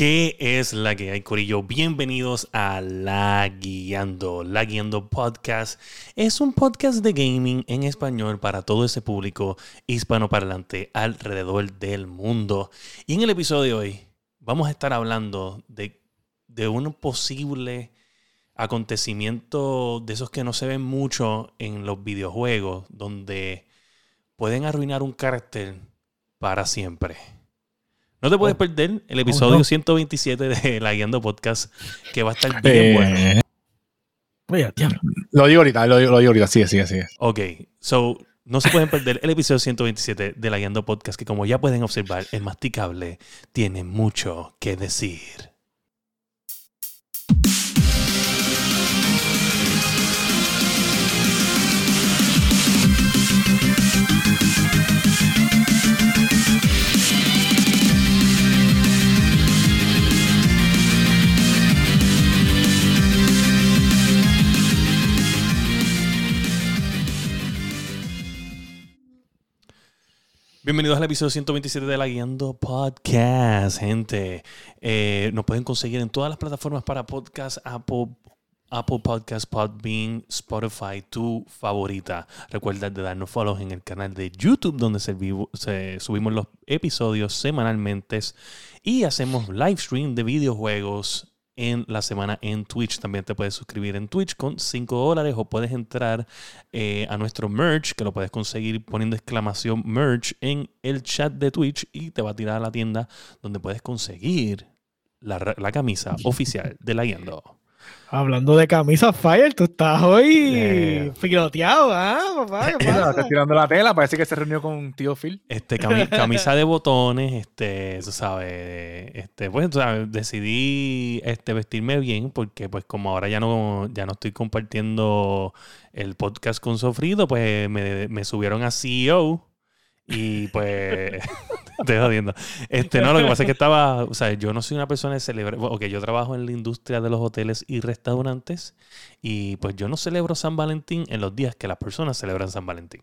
¿Qué es la que hay, Corillo? Bienvenidos a La Guiando. La Guiando Podcast es un podcast de gaming en español para todo ese público hispanoparlante alrededor del mundo. Y en el episodio de hoy vamos a estar hablando de, de un posible acontecimiento de esos que no se ven mucho en los videojuegos, donde pueden arruinar un carácter para siempre. No te puedes Oh. perder el episodio no. 127 de La Guiando Podcast, que va a estar bien bueno. Eh, Oye, diablo. Lo digo ahorita, lo, digo- lo digo ahorita, sigue, sigue, sigue. Ok, so no se pueden perder el episodio 127 de La Guiando Podcast, que como ya pueden observar, el masticable tiene mucho que decir. Bienvenidos al episodio 127 de La Guiando Podcast, gente. Eh, nos pueden conseguir en todas las plataformas para podcast, Apple, Apple Podcast, Podbean, Spotify, tu favorita. Recuerda de darnos follow en el canal de YouTube donde subimos los episodios semanalmente y hacemos live stream de videojuegos en la semana en Twitch. También te puedes suscribir en Twitch con 5 dólares o puedes entrar eh, a nuestro merch, que lo puedes conseguir poniendo exclamación merch en el chat de Twitch y te va a tirar a la tienda donde puedes conseguir la, la camisa oficial de la Guiando. Hablando de camisa Fire, tú estás hoy Eh. piloteado, ¿ah, papá? ¿Qué Mira, pasa? está tirando la tela, parece que se reunió con tío Phil. Este, cami- camisa de botones, este, tú sabes, este, pues, tú sabes, decidí este, vestirme bien porque, pues, como ahora ya no, ya no estoy compartiendo el podcast con Sofrido, pues, me, me subieron a CEO y, pues, estoy jodiendo. Este, no, lo que pasa es que estaba, o sea, yo no soy una persona de celebrar, ok, yo trabajo en la industria de los hoteles y restaurantes y, pues, yo no celebro San Valentín en los días que las personas celebran San Valentín.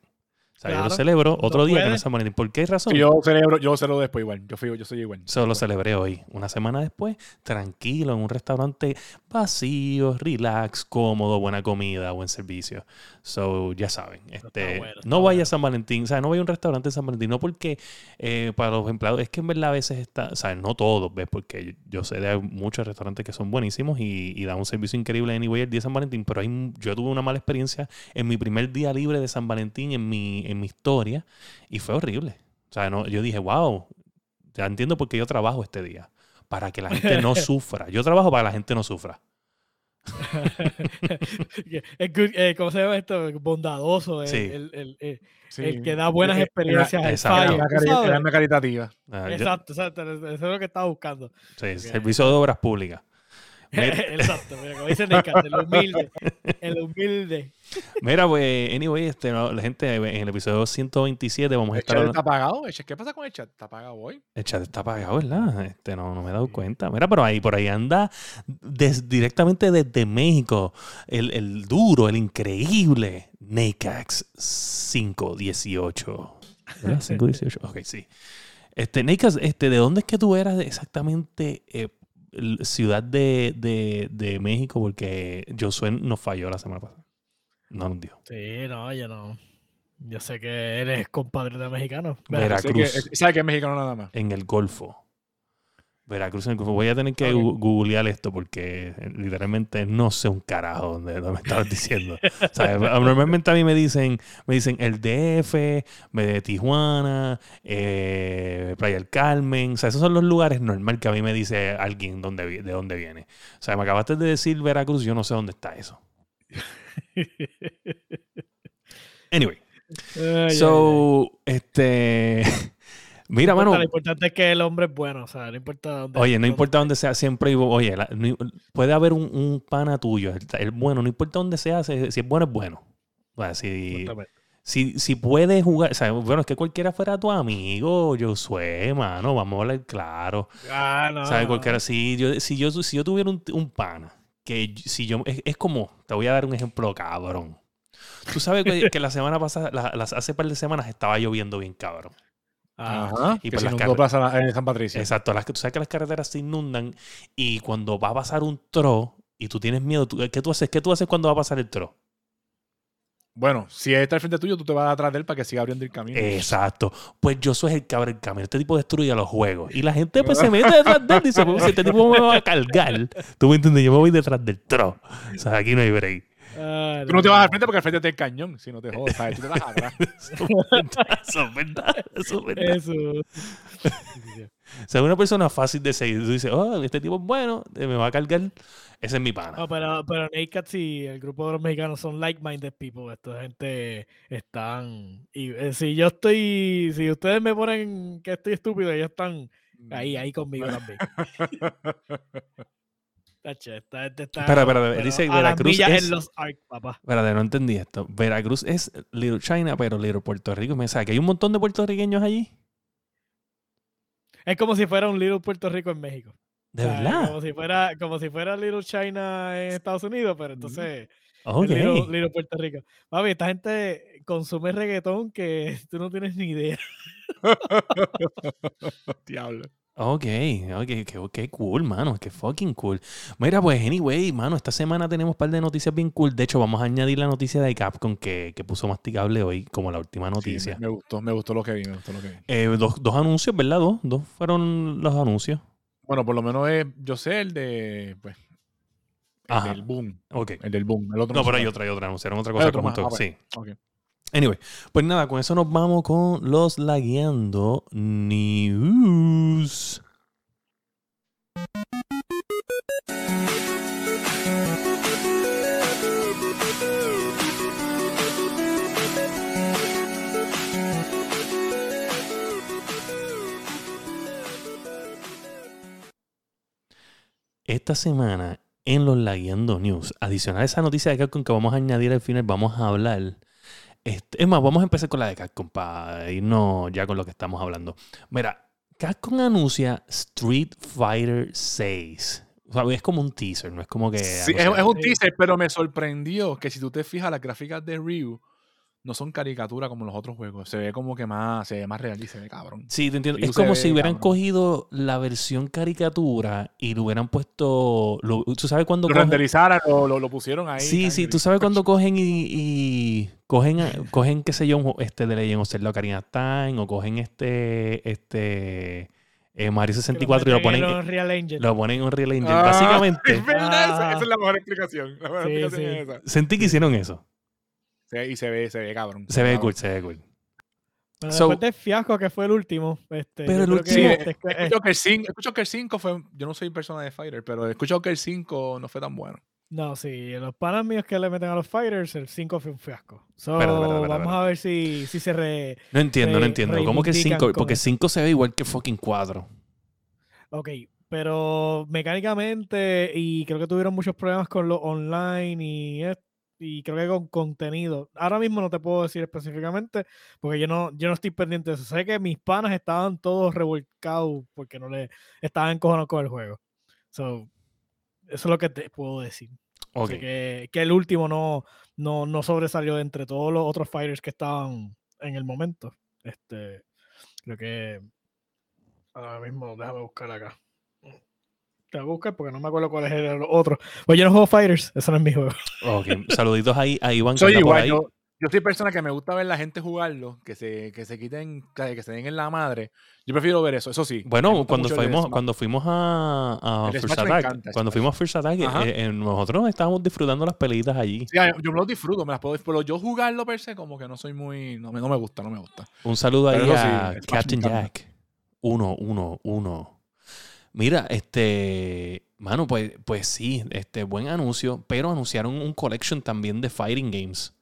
O sea, yo lo celebro otro día que no puede. es San Valentín. ¿Por qué razón? Yo celebro, yo celebro después igual. Yo, fui, yo soy igual. Solo lo celebré hoy. Una semana después, tranquilo, en un restaurante vacío, relax, cómodo, buena comida, buen servicio. So, ya saben. Este, bueno, no vaya bueno. a San Valentín. O sea, no vaya a un restaurante en San Valentín. No porque eh, para los empleados, es que en verdad a veces está, o sea, no todos, ¿ves? Porque yo sé de muchos restaurantes que son buenísimos y, y dan un servicio increíble anyway el día de San Valentín, pero hay, yo tuve una mala experiencia en mi primer día libre de San Valentín en mi, en mi historia y fue horrible. O sea, no, yo dije, wow, ya entiendo por qué yo trabajo este día. Para que la gente no sufra. Yo trabajo para que la gente no sufra. Eh, ¿Cómo se llama esto? Bondadoso. El, Sí. el- el- el- Sí. el que da buenas Eh, experiencias al exacto. Fire, Una, ¿tú cari- sabes? una caritativa. Ah, yo- Exacto, exacto. Eso es lo que estaba buscando. sí, servicio de obras públicas. Exacto, mira, como dice Necat, el humilde. El humilde. mira, pues, anyway, este, no, la gente, en el episodio 127 vamos a El estar chat hablando. está apagado. El chat- ¿Qué pasa con el chat? ¿Está apagado hoy? El chat está apagado, ¿verdad? Este, no, no me he dado cuenta. Mira, pero ahí, por ahí anda des- directamente desde México. El, el duro, el increíble Nacax 518. ¿Verdad? 518. Ok, sí. Este, Nacax, este, ¿de dónde es que tú eras exactamente eh, ciudad de, de, de México? Porque Josué nos falló la semana pasada. No nos dio. Sí, no, yo no. Yo sé que eres compadre de mexicano. Veracruz. sabe que es mexicano nada más. en el Golfo. Veracruz en el Golfo. Voy a tener que googlear esto porque eh, literalmente no sé un carajo donde me estabas diciendo. O sea, normalmente a mí me dicen, me dicen el DF, me de Tijuana, eh, Playa del Carmen. O sea, esos son los lugares normal que a mí me dice alguien dónde, de dónde viene. O sea, me acabaste de decir Veracruz, yo no sé dónde está eso. Anyway, Ay, ay, ay. so, este. Mira, No importa, mano. Lo importante es que el hombre es bueno, o sea, no importa dónde. Oye, no importa dónde sea, siempre oye, la- puede haber un, un pana tuyo, el, el bueno, no importa dónde sea, si, si es bueno, es bueno. O sea, si, si, si puedes jugar, o sea, bueno, es que cualquiera fuera tu amigo, Josué, mano, vamos a hablar claro. Ah, no. Cualquiera, si yo, si yo, si yo tuviera un, un pana, que si yo, es, es como, te voy a dar un ejemplo cabrón. Tú sabes que, que la semana pasada, la- las, hace par de semanas estaba lloviendo bien cabrón. Ah, Ajá. Y que por se inundó Plaza en San Patricio. Exacto, las, que- tú sabes que las carreteras se inundan y cuando va a pasar un tro y tú tienes miedo, tú- ¿qué tú haces? ¿Qué tú haces cuando va a pasar el tro? Bueno, si está al frente tuyo, tú te vas atrás de él para que siga abriendo el camino. Exacto. Pues yo soy el que abre el camino. Este tipo destruye los juegos. Y la gente pues se mete detrás de él y dice, pues, este tipo me va a cargar, tú me entiendes, yo me voy detrás del tro. O sea, aquí no hay break. Ah, Tú no te vas al frente porque al frente está el cañón, si no te jodas, ¿sabes? Tú te vas atrás. Eso es verdad. Eso es verdad. Eso. O sea, una persona fácil de seguir. Tú dices, oh, este tipo es bueno, eh, me va a cargar. Ese es mi pana. No, pero, pero Nate Cats y el grupo de los mexicanos son like-minded people. Esta gente están. Y eh, si yo estoy. Si ustedes me ponen que estoy estúpido, ellos están ahí, ahí conmigo también. Esta. Espera, espera, pero dice Veracruz es- en los Arc, papá. Espérate, no entendí esto. Veracruz es Little China, pero Little Puerto Rico. Me sabe que hay un montón de puertorriqueños allí. Es como si fuera un Little Puerto Rico en México. De O sea, verdad. Como si fuera, como si fuera Little China en Estados Unidos, pero entonces Ok. es Little, Little Puerto Rico. Papi, esta gente consume reggaetón que tú no tienes ni idea. Diablo. Ok, ok, qué, qué cool, mano, qué fucking cool. Mira, pues, anyway, mano, esta semana tenemos un par de noticias bien cool. De hecho, vamos a añadir la noticia de Capcom que, que puso masticable hoy como la última Sí, noticia. me, me gustó, me gustó lo que vi, me gustó lo que vi. Eh, dos, dos anuncios, ¿verdad? Dos, dos fueron los anuncios. Bueno, por lo menos es, yo sé el de, pues, el Ajá. del boom. Ok. El del boom. El otro No, pero hay otra, hay otra, anunciaron otra Hay cosa otro más, ah, Sí. Ok. Anyway, pues nada, con eso nos vamos con los lagueando news. Esta semana en los Lagueando News, adicional a esa noticia de Capcom que vamos a añadir al final, vamos a hablar. Este, es más, vamos a empezar con la de Capcom para irnos ya con lo que estamos hablando. Mira, Capcom anuncia Street Fighter 6. O sea, es como un teaser, no es como que. Sí, es, un teaser, pero me sorprendió que si tú te fijas, las gráficas de Ryu no son caricatura como los otros juegos. Se ve como que más, se ve más real y se ve cabrón. Sí, te entiendo. Ryu Es como ve si hubieran cabrón. cogido la versión caricatura y lo hubieran puesto. lo- ¿Tú sabes cuando Lo cogen- renderizaron o lo, lo pusieron ahí. Sí, sí, tú sabes cuando cogen y, y cogen, cogen, qué sé yo, este de Legend of Zelda Ocarina of Time o cogen este, este eh, Mario 64 y lo ponen, en Real Engine. lo ponen en Unreal Engine. Ah, Básicamente, Es verdad, esa, esa es la mejor explicación. La mejor Sí, explicación sí. es esa. sentí que hicieron eso. Sí, y se ve, se ve cabrón. Se ve cabrón. cool, se ve cool. Bueno, So- después del fiasco que fue el último. Este, Pero el creo que Sí, último- este- escuchado que el 5, he escuchado que el 5 fue, yo no soy persona de Fighter, pero he escuchado que el 5 no fue tan bueno. No, sí, los panas míos que le meten a los fighters, el 5 fue un fiasco. So, vamos a ver si, si se re... No entiendo, no entiendo. ¿Cómo que reivindican 5? con Porque eso. 5 se ve igual que fucking 4. Ok, pero mecánicamente y creo que tuvieron muchos problemas con lo online y, es- y creo que con contenido. Ahora mismo no te puedo decir específicamente porque yo no, yo no estoy pendiente de eso. Sé que mis panas estaban todos revolcados porque no le estaban encojonados con el juego. So, eso es lo que te puedo decir. Ok. Así que, que el último no, no, no sobresalió de entre todos los otros fighters que estaban en el momento. Este, creo que ahora mismo, déjame buscar acá. Te voy a buscar porque no me acuerdo cuál es el otro. Pues yo no juego fighters, eso no es mi juego. Ok. Saluditos ahí a Iván Soy igual, ahí. yo, yo soy persona que me gusta ver la gente jugarlo, que se, que se quiten, que que se den en la madre. Yo prefiero ver eso, eso sí. Bueno, cuando fuimos, cuando fuimos a, a First Attack, encanta, cuando fuimos a First Attack, eh, eh, nosotros estábamos disfrutando las pelitas allí. Sí, yo me lo disfruto, me las puedo disfrutar, pero yo jugarlo per se como que no soy muy, no me, no me gusta, no me gusta. Un saludo ahí Pero sí, a me Captain encanta. Jack. Uno, uno, uno. Mira, este, mano, pues, pues sí, este, buen anuncio, pero anunciaron un collection también de fighting games,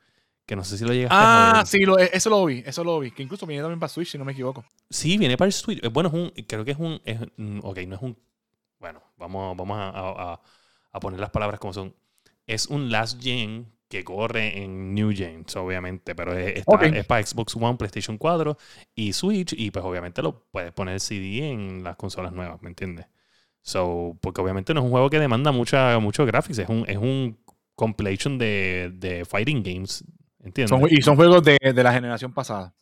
que no sé si lo llegaste a Ah, sí, lo- eso lo vi, eso lo vi, que incluso viene también para Switch, si no me equivoco. Sí, viene para el Switch. Eh, Bueno, es un, creo que es un, es, mm, ok, no es un, bueno, vamos, vamos a- a- a poner las palabras como son. Es un last gen que corre en New Gen, obviamente, pero es, está- Ok. es para Xbox One, PlayStation 4 y Switch, y pues obviamente lo puedes poner CD en las consolas nuevas, ¿me entiendes? So, porque obviamente no es un juego que demanda mucha, mucho graphics, es un, es un compilation de, de fighting games, ¿entiendes? Son- y son juegos de, de la generación pasada.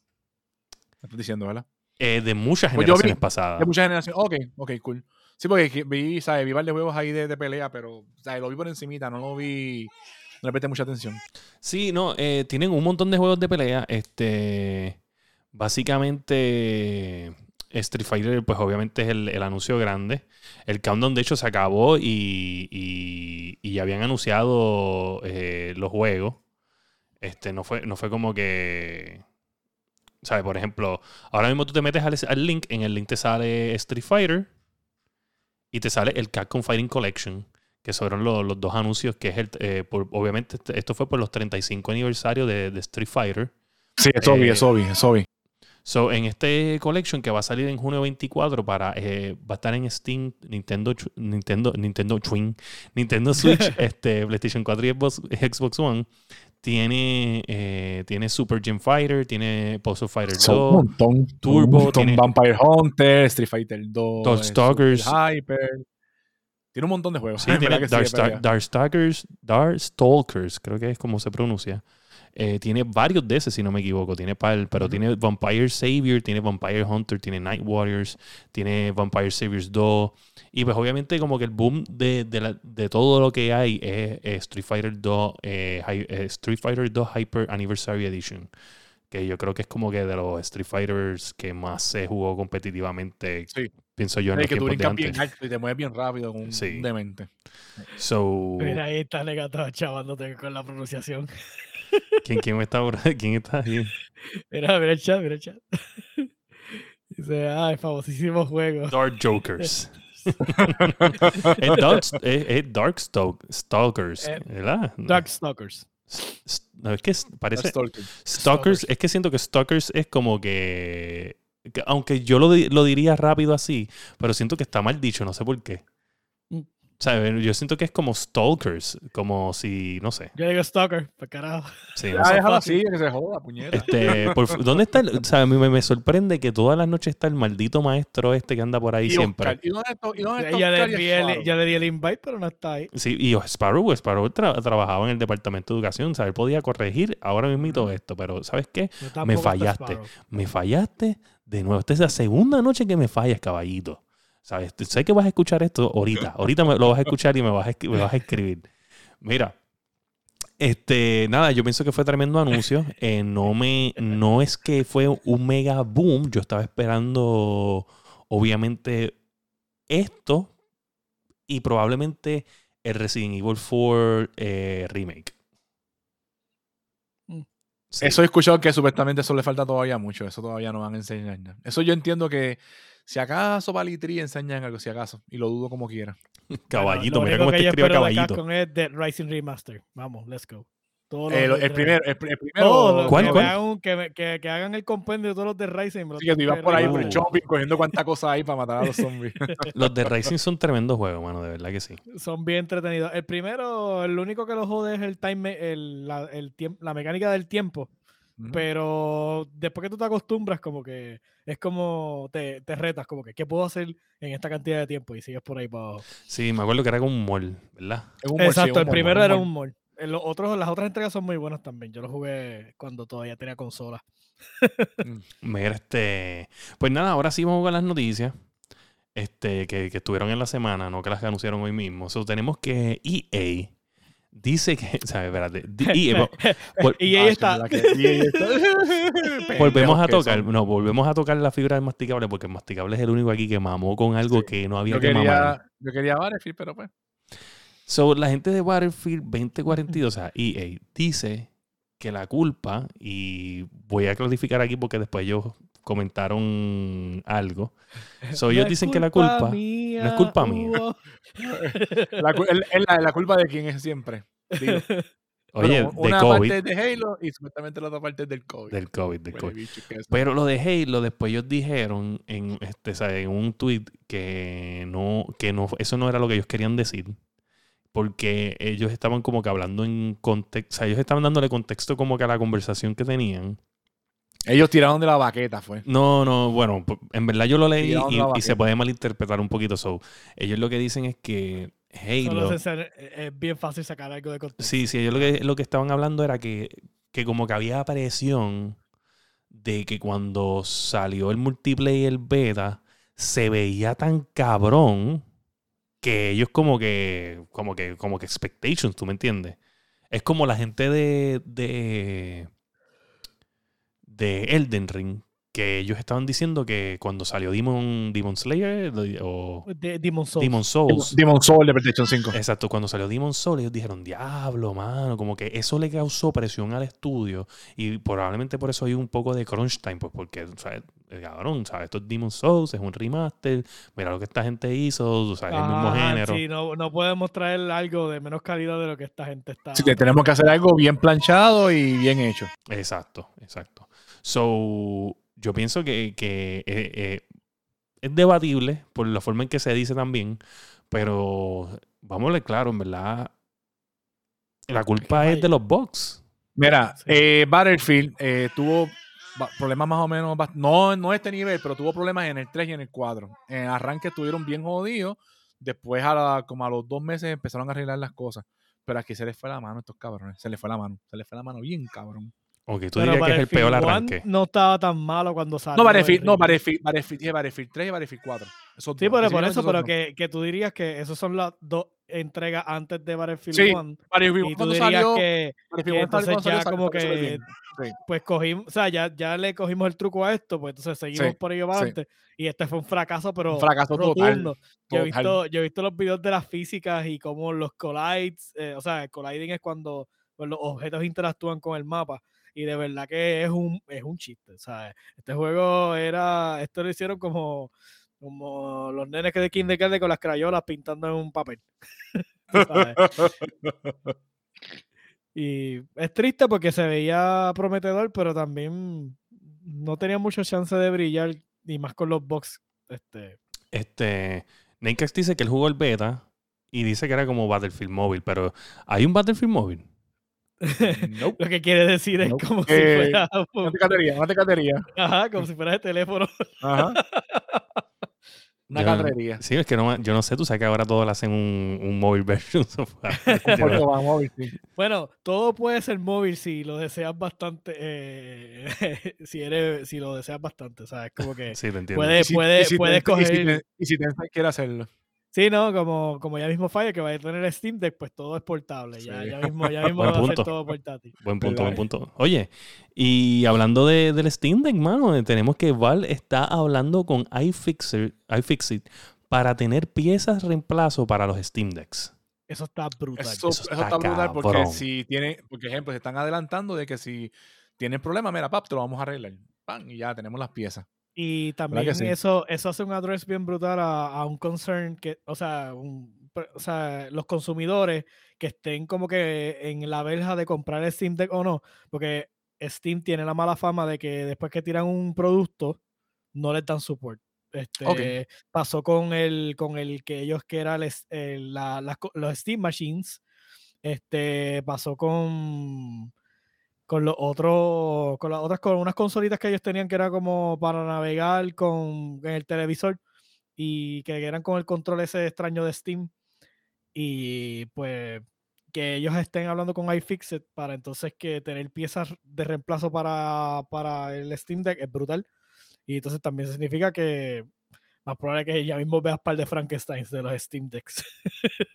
Me estás diciendo, ¿verdad? Eh, de muchas Pues vi- generaciones pasadas. De muchas generaciones. Ok, ok, cool. Sí, porque que- vi, ¿sabes? Vi varios juegos ahí de, de pelea, pero ¿sabes? lo vi por encimita, no lo vi. No mucha atención. Sí, no, eh, tienen un montón de juegos de pelea. Este, básicamente, Street Fighter, pues obviamente es el, anuncio grande. El countdown, de hecho, se acabó y, habían anunciado eh, los juegos. Este, no fue, no fue como que. ¿Sabes? Por ejemplo, ahora mismo tú te metes al, al link, en el link te sale Street Fighter y te sale el Capcom Fighting Collection que fueron los, los dos anuncios, que es el, eh, por- obviamente este- esto fue por los 35 aniversario de, de Street Fighter. Sí, eso vi, Eh, eso vi, eso vi. So, en este collection que va a salir en junio 24 para eh, va a estar en Steam, Nintendo, Nintendo, Nintendo Twin, Nintendo Switch, este, PlayStation 4 y Xbox, Xbox One. Tiene, eh, tiene Super Gem Fighter, tiene Puzzle Fighter 2, Son un montón. Turbo, un montón. tiene- Vampire Hunter, Street Fighter 2, Darkstalkers. Super Hyper. Tiene un montón de juegos. Sí, En tiene sí, Darkstar- pelea. Darkstalkers, Darkstalkers, creo que es como se pronuncia. Eh, tiene varios de ese, si no me equivoco. Tiene par, pero tiene Vampire Savior, tiene Vampire Hunter, tiene Night Warriors, tiene Vampire Saviors 2. Y pues obviamente como que el boom de, de, la- de todo lo que hay es, Street Fighter 2, eh, Hi- eh, Street Fighter 2 Hyper Anniversary Edition. Que yo creo que es como que de los Street Fighters que más se jugó competitivamente, Sí. Pienso yo, en El los que tú brincas bien alto y te mueves bien rápido con un Sí. demente. So, Mira, ahí está negado chavándote con la pronunciación. ¿quién, quién está, ¿quién está ahí? Mira, mira el chat, mira el chat. Dice, ah, el famosísimo juego. Dark Jokers. es Dark, es, es Dark Stalk- Stalkers, Eh, ¿verdad? Darkstalkers. S- No, es que parece. Darkstalker. Stalkers, es que siento que Stalkers es como que. Que aunque yo lo, lo diría rápido así, pero siento que está mal dicho, no sé por qué. Mm. ¿Sabes? Yo siento que es como Stalkers, como si, no sé. Yo digo Stalker, para carajo. Sí, no Ah, sé. déjalo así, que se joda, puñeta. Este, por- ¿Dónde está? El, o sea, a mí me, me sorprende que todas las noches está el maldito maestro este que anda por ahí Y siempre. Oscar, ¿Y dónde está, y dónde está Ya Oscar le, y el, ya le di el invite, pero no está ahí. Sí, y Sparrow, Sparrow tra- trabajaba en el departamento de educación, o sea, él podía corregir ahora mismo todo esto, pero ¿sabes qué? Está fallaste. Me fallaste de nuevo. Esta es la segunda noche que me fallas, caballito. ¿Sabes? Sé que vas a escuchar esto ahorita. Ahorita me lo vas a escuchar y me vas a, me vas a escribir. Mira, este, nada, yo pienso que fue tremendo anuncio. Eh, no me, no es que fue un mega boom. Yo estaba esperando, obviamente, esto y probablemente el Resident Evil 4 eh, remake. Sí. Eso he escuchado que supuestamente eso le falta todavía mucho. Eso todavía no van a enseñar nada. Eso yo entiendo que si acaso para Litri enseñan algo, si acaso. Y lo dudo como quiera. caballito, Bueno, mira cómo te escribe caballito. Capcom es Dead Rising Remaster. Vamos, let's go. Todos Eh, lo- los el, primero, el, pr- el primero. todos los- ¿Cuál, que, cuál? hagan un- que, me- que- que hagan el compendio de todos los de Rising. lo Así que tú ibas por ahí por el shopping cogiendo cuánta cosa hay para matar a los zombies. Los de Racing son tremendos juegos, mano, de verdad que sí. Son bien entretenidos. El primero, el único que lo jode es el time, el, la, el tiemp- la mecánica del tiempo. Pero después que tú te acostumbras, como que es como te, te retas, como que ¿qué puedo hacer en esta cantidad de tiempo? Y sigues por ahí para abajo. Sí, me acuerdo que era como un mall, ¿verdad? Es un mall, sí, Exacto, un el mall, primero un era un mall. En los otros, las otras entregas son muy buenas también. Yo lo jugué cuando todavía tenía consola. Mira, este. Pues nada, ahora sí vamos con las noticias. Este, que, que estuvieron en la semana, no que las anunciaron hoy mismo. So, tenemos que EA dice que. ¿Sabes? Espérate. EA, vol- y Ah, está. ¿verdad que- y ahí está. volvemos a tocar. No, volvemos a tocar la fibra del masticable porque el masticable es el único aquí que mamó con algo Sí. que no había Yo que mamar. quería, yo quería Battlefield, pero pues. So, la gente de Battlefield 2042, o sea, EA, dice que la culpa, y voy a clarificar aquí porque después ellos comentaron algo. So, ellos dicen que la culpa. mía, no es culpa mía. Hugo. La, cu- el- el- la, la culpa de quién es siempre. Digo. Oye, Bueno, de una COVID. parte es de Halo y supuestamente la otra parte es del COVID. Del COVID, del Huele COVID. bicho. Pero lo de Halo, después ellos dijeron en, este, en un tweet que no, que no, eso no era lo que ellos querían decir. Porque ellos estaban como que hablando en contexto, o sea, ellos estaban dándole contexto como que a la conversación que tenían. Ellos tiraron de la baqueta, fue. No, no, bueno, p- en verdad yo lo leí y, se puede malinterpretar un poquito. So, ellos lo que dicen es que Solo Halo. se- se- es bien fácil sacar algo de contexto. Sí, sí, ellos lo que, lo que estaban hablando era que, que como que había presión de que cuando salió el multiplayer beta se veía tan cabrón que ellos como que como que como que expectations, ¿tú me entiendes? Es como la gente de de de Elden Ring que ellos estaban diciendo que cuando salió Demon, Demon Slayer o De Demon Souls. Demon Souls, Demon Soul de PlayStation 5. Exacto, cuando salió Demon Souls, ellos dijeron, diablo, mano, como que eso le causó presión al estudio y probablemente por eso hay un poco de crunch time, pues porque, ¿sabes? El cabrón, ¿sabes? Esto es Demon Souls, es un remaster, mira lo que esta gente hizo, o sea, es el mismo género. Sí, no, no podemos traer algo de menos calidad de lo que esta gente está. Así que tenemos que hacer algo bien planchado y bien hecho. Exacto, exacto. So, yo pienso que, que, eh, eh, es debatible por la forma en que se dice también, pero vámonos claro, en verdad, la culpa es de los bugs. Mira, Sí. eh, Battlefield eh, tuvo problemas más o menos, no, no a este nivel, pero tuvo problemas en el 3 y en el 4. En el arranque estuvieron bien jodidos, después a la- como a los dos meses empezaron a arreglar las cosas. Pero aquí se les fue la mano a estos cabrones, se les fue la mano, se les fue la mano bien cabrón. Ok, tú dirías que es el peor arranque. No estaba tan malo cuando salió. No, Battlefield, el no. Battlefield, Battlefield, dije Battlefield 3 y Battlefield 4. Esos Sí, pero por eso, pero que, que tú dirías que esas son las dos entregas antes de Battlefield Sí, 1. Battlefield Y tú dirías salió, que, Battlefield que entonces salió, ya salió- como que. Sí. pues cogimos, o sea, ya, ya le cogimos el truco a esto, pues entonces seguimos Sí, por ello para sí. adelante. Y este fue un fracaso, pero Un fracaso total. rotundo. Yo he, total. visto, yo he visto los videos de las físicas y cómo los collides, eh, o sea, el colliding es cuando pues, los objetos interactúan con el mapa. Y de verdad que es un, es un chiste, ¿sabes? Este juego era, esto lo hicieron como, como los nenes que de kindergarten con las crayolas pintando en un papel. Y es triste porque se veía prometedor, pero también no tenía mucha chance de brillar, y más con los box. Este, Este, Nakex dice que él jugó el beta y dice que era como Battlefield móvil, pero ¿hay un Battlefield móvil? Nope. lo que quiere decir es Nope. como si Eh, fuera Una tecatería, una tecatería. ajá, como si fuera de teléfono. Ajá. Una Yo- carrería. Sí, es que no, yo no sé, tú sabes que ahora todos le hacen un, un móvil version. Bueno, todo puede ser móvil si lo deseas bastante, eh, si eres, si lo deseas bastante, ¿sabes? Como que sí, te entiendo. puede, Y si- puede, y si puedes y si. Ten- Y si quiere hacerlo. Sí, no, como, como ya mismo falla que vaya a tener el Steam Deck, pues todo es portable. Ya, Sí. ya mismo, ya mismo va a ser todo portátil. Buen punto, buen punto. Oye, y hablando de, del Steam Deck, mano, eh, tenemos que Val está hablando con iFixit, iFixit para tener piezas reemplazo para los Steam Decks. Eso está brutal. Eso, Eso eso está está brutal porque cabrón. si tiene, por ejemplo, se están adelantando de que si tienen problema, mira, pap, te lo vamos a arreglar. Pan, y ya tenemos las piezas. Y también sí? eso, eso hace un address bien brutal a, a un concern que, o sea, un- o sea, los consumidores que estén como que en la verja de comprar el Steam Deck o no, porque Steam tiene la mala fama de que después que tiran un producto, no les dan support. Este, Pasó con el, con el que ellos que era el es- el- la- las co- los Steam Machines. Este pasó con con los otros, con las otras, con unas consolitas que ellos tenían que era como para navegar con en el televisor y que eran con el control ese extraño de Steam. Y pues que ellos estén hablando con iFixit para entonces que tener piezas de reemplazo para, para el Steam Deck es brutal. Y entonces también significa que más probable que ya mismo veas par de Frankensteins de los Steam Decks.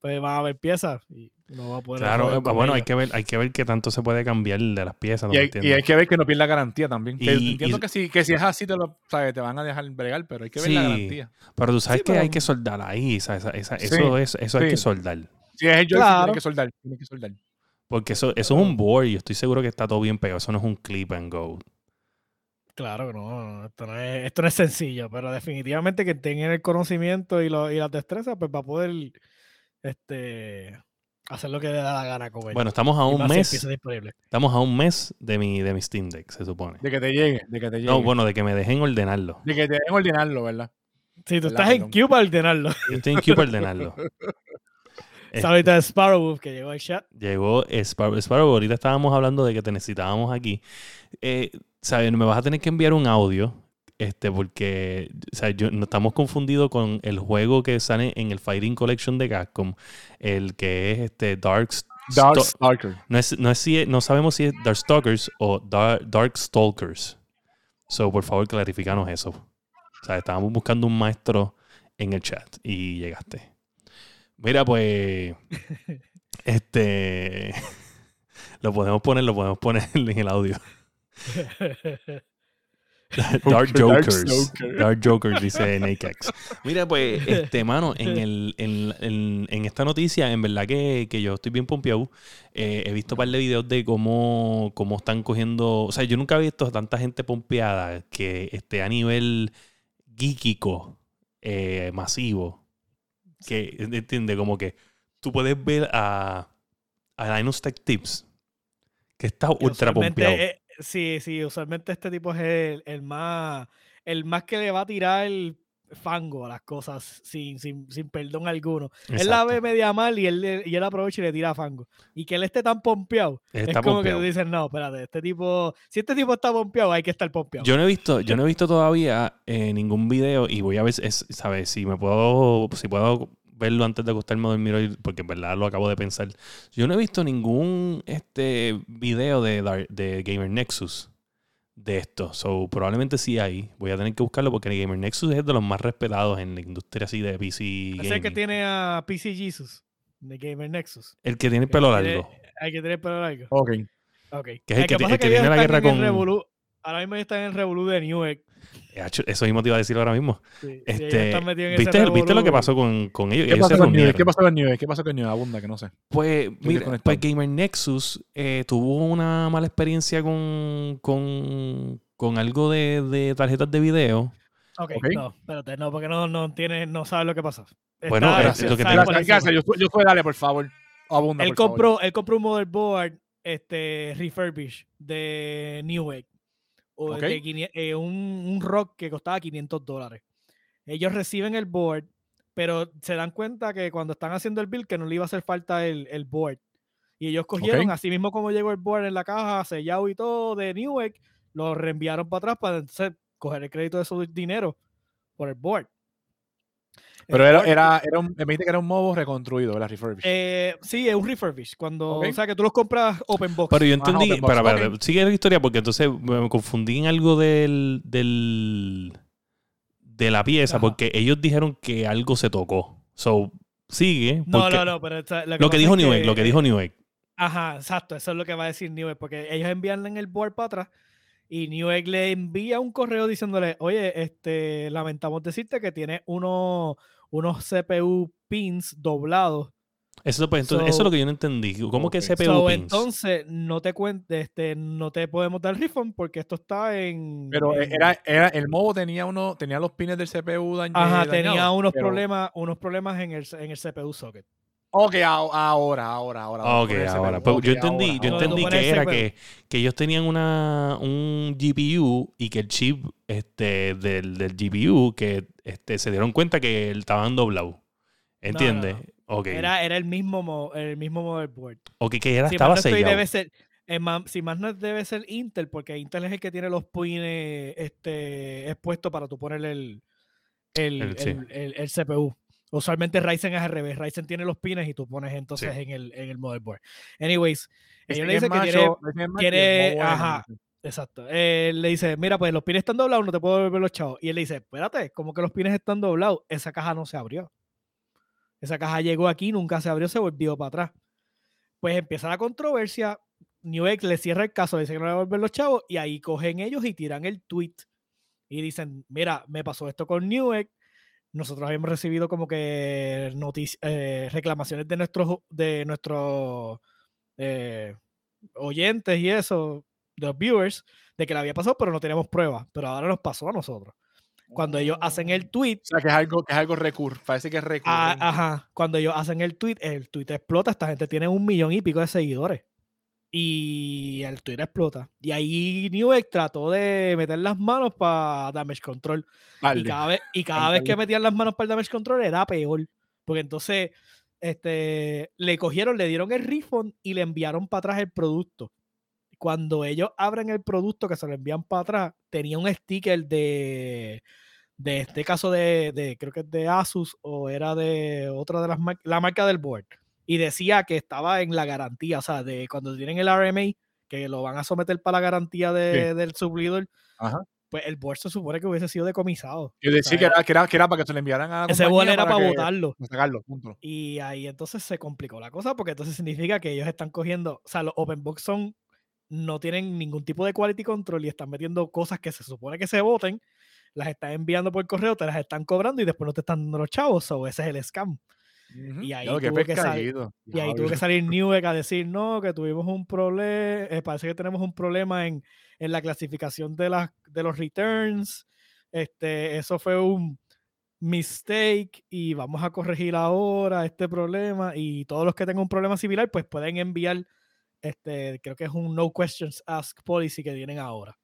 pues van a haber piezas y no va a poder. Claro, eh, bueno, hay que ver, hay que ver qué tanto se puede cambiar de las piezas. ¿no Y hay, y entiendes? hay que ver que no pierda garantía también. Que entiendo y- que, si, que si es así, te, lo, sabes, te van a dejar bregar, pero hay que ver la Sí. garantía. Pero tú sabes Sí, que pero- hay que soldar ahí, ¿sabes? Esa- esa- Sí, eso, es, eso hay sí. que soldar. Si es el joystick, Claro. tiene que soldar. Tiene que soldar. Porque eso, eso es un board y estoy seguro que está todo bien pegado. Eso no es un clip and go. Claro que no, no, esto no, es, esto no es sencillo, pero definitivamente que tengan el conocimiento y, lo, y las destrezas, pues va a poder este, hacer lo que le da la gana con él. Bueno, estamos a un mes. Estamos a un mes de mi, de mi Steam Deck, se supone. De que te llegue, de que te llegue. No, bueno, de que me dejen ordenarlo. De que te dejen ordenarlo, ¿verdad? Si tú ¿Verdad? estás en. Q para ordenarlo. Yo estoy en Q para ordenarlo. Saludita de Sparrow que llegó al chat. Llegó Sparrow. Sparrow, ahorita estábamos hablando de que te necesitábamos aquí. Eh, ¿Sabes? Me vas a tener que enviar un audio. Este, porque o sea, yo, no estamos confundidos con el juego que sale en el Fighting Collection de Capcom. El que es este Dark, Dark Stalker. no, es, no, es si es- no sabemos si es Darkstalkers o Dark, Darkstalkers. So, por favor, clarificanos eso. O sea, estábamos buscando un maestro en el chat y llegaste. Mira, pues. este. lo podemos poner, lo podemos poner en el audio. Dark Jokers. Dark Jokers, dice Nakex. Mira, pues, este, mano, en, el, en, en, en esta noticia, en verdad que, que yo estoy bien pompeado. Eh, he visto un par de videos de cómo, cómo están cogiendo. O sea, yo nunca he visto tanta gente pompeada que esté a nivel geekico, eh, masivo. Que, entiende, como que tú puedes ver a, a Linus Tech Tips, que está ultra pompeado. eh, sí, sí, usualmente este tipo es el, el más el más que le va a tirar el fango a las cosas sin, sin, sin perdón alguno. Él la Exacto. ve media mal y él, y él aprovecha y le tira fango. Y que él esté tan pompeado. Está es como pompeado. que tú dices, no, espérate, este tipo, si este tipo está pompeado, hay que estar pompeado. Yo no he visto, yo no he visto todavía eh, ningún video y voy a ver, es- ¿sabes? Si me puedo, si puedo verlo antes de acostarme a dormir hoy, porque en verdad lo acabo de pensar. Yo no he visto ningún este video de, de Gamer Nexus de esto. So, probablemente sí hay. Voy a tener que buscarlo porque el Gamer Nexus es de los más respetados en la industria así de PC es el que tiene a PC Jesus de Gamer Nexus. El que tiene el pelo largo. Hay que tener pelo largo. Ok. Ok. Que es el que el que tiene la guerra el con- Ahora mismo están en el revolú de Newegg. Eso mismo te iba a decir ahora mismo. Sí, Este, ¿viste, ¿Viste lo que pasó con, con ellos? ¿Qué Ellos pasó con New reunieron. ¿Qué pasó con New ¿Qué pasó con New Abunda, que no sé. Pues, mira, pues Gamer Nexus eh, tuvo una mala experiencia con, con, con algo de, de tarjetas de video. Ok, Ok. no, espérate, no, porque no, no tienes, no sabes lo que pasó. Bueno, Está- es lo que sabe te- por Gracias. Yo, yo dale, por favor. Abunda, Él por favor. compró, él compró un motherboard este, refurbished de Newegg. O de eh, un, un rock que costaba 500 dólares. Ellos reciben el board, pero se dan cuenta que cuando están haciendo el build que no le iba a hacer falta el, el board. Y ellos cogieron, así mismo como llegó el board en la caja, sellado y todo de Newegg, lo reenviaron para atrás para entonces coger el crédito de su dinero por el board. Pero era, era, era un, me dijiste que era un modo reconstruido, ¿verdad? Refurbished. eh, sí, es un refurbish. Cuando. O sea, que tú los compras open box. Pero yo entendí. box, Para, sigue la historia porque entonces me confundí en algo del. del de la pieza Ajá. porque ellos dijeron que algo se tocó. So, sigue. no, no, no, pero esta- Lo que dijo Newegg, lo que dijo Newegg. Ajá, exacto, eso es lo que va a decir Newegg, porque ellos envían en el board para atrás y Newegg le envía un correo diciéndole, oye, este, lamentamos decirte que tiene uno, unos CPU pins doblados. Eso, pues, entonces, eso es lo que yo no entendí. ¿Cómo que. CPU So, pins? entonces, no te cuente, este, no te podemos dar refund porque esto está en. Pero en- era, era, el modo tenía uno, tenía los pines del CPU dañ- Ajá, tenía dañados, unos pero- problemas, unos problemas en el, en el CPU socket. Ok, ahora, ahora, ahora. Ah, Ok, ahora. Pues Ok, yo entendí, ahora, yo ahora. entendí que era que, que ellos tenían una, un GPU y que el chip este, del, del GPU que este, se dieron cuenta que estaban doblados. ¿Entiendes? no. Ok. Era, era el mismo mo- el mismo motherboard. ok, que era, Si estaba más sellado. debe ser, eh, ma- si más no debe ser Intel, porque Intel es el que tiene los pines este, expuestos para tú poner el, el, El- sí. el- el- el CPU. Usualmente Ryzen es al revés. Ryzen tiene los pines y tú pones entonces en, el, en el motherboard. Anyways, ellos le dicen que macho, quiere- es- ajá. Exacto. Él le dice, mira, pues los pines están doblados, no te puedo devolver los chavos. Y él le dice, espérate, ¿cómo que los pines están doblados? Esa caja no se abrió. Esa caja llegó aquí, nunca se abrió, se volvió para atrás. Pues empieza la controversia. Newegg le cierra el caso, le dice que no le va a devolver los chavos, y ahí cogen ellos y tiran el tweet. Y dicen, mira, me pasó esto con Newegg. Nosotros habíamos recibido como que eh, reclamaciones de nuestros de nuestros eh, oyentes y eso, de los viewers, de que le había pasado, pero no teníamos pruebas. Pero ahora nos pasó a nosotros. Cuando ellos hacen el tweet, O sea, que es algo, que es algo recur, parece que es recurrente. Ah, ajá. Cuando ellos hacen el tweet, el tweet explota. Esta gente tiene un millón y pico de seguidores. Y el tweet explota. Y ahí Newegg trató de meter las manos para damage control. Y cada vez, y cada vez que metían las manos para el damage control era peor. Porque entonces este, le cogieron, le dieron el refund y le enviaron para atrás el producto. Cuando ellos abren el producto que se lo envían para atrás, tenía un sticker de, de este caso de, de- creo que es de Asus o era de otra de las marcas, la marca del board. Y decía que estaba en la garantía, o sea, de cuando tienen el RMA, que lo van a someter para la garantía de- del suplidor, Ajá. pues el board se supone que hubiese sido decomisado. Yo decía que era, que, era, que era para que se le enviaran a la Ese board era para que- votarlo. para sacarlo, punto. Y ahí entonces se complicó la cosa porque entonces significa que ellos están cogiendo, o sea, los open box son, no tienen ningún tipo de quality control y están metiendo cosas que se supone que se voten, las están enviando por correo, te las están cobrando y después no te están dando los chavos, o ese es el scam. Y ahí qué tuvo que salir-. Y ahí tuvo que salir Newegg a decir, no, que tuvimos un problema, parece que tenemos un problema en, en la clasificación de, las de los returns, este, eso fue un mistake y vamos a corregir ahora este problema y todos los que tengan un problema similar pues pueden enviar, este, creo que es un no questions asked policy que tienen ahora.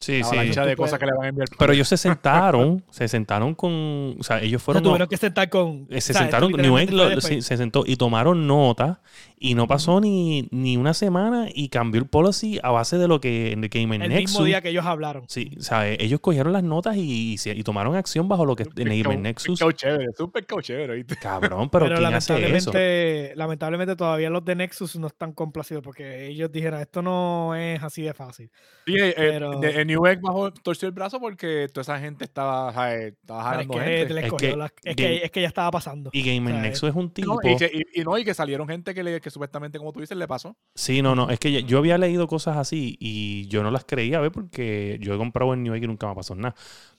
Sí, La sí. de puedes- cosas que le van a enviar. Pero ellos se sentaron, se sentaron con, o sea, ellos O sea, fueron, tuvieron que sentar con... eh, se o sea, sentaron, lo- después. se, se sentó y tomaron nota y no pasó ni, ni una semana y cambió el policy a base de lo que en el Gamer el Nexus. mismo día que ellos hablaron. Sí, o sea, ellos cogieron las notas y, y se- y tomaron acción bajo lo que Un en el Gamer pescado- Nexus. pescado chévere, es un pescado chévere, ¿viste? Cabrón, pero, Pero, ¿quién hace eso? lamentablemente, lamentablemente todavía los de Nexus no están complacidos porque ellos dijeron esto no es así de fácil. Sí, eh, eh, Pero- de- el Newegg bajó, torció el brazo porque toda esa gente estaba, ¿sabes? estaba Pero es jalando que, gente. les Es que las- es, Game- que, es que ya estaba pasando. Y Gamer O sea, Nexus es un No, tipo. y, que, y- y no, y que salieron gente que, le, que supuestamente, como tú dices, le pasó. Sí, no, no. Es que yo había leído cosas así y yo no las creía, ¿ves? Porque yo he comprado en New York y nunca me pasó nada.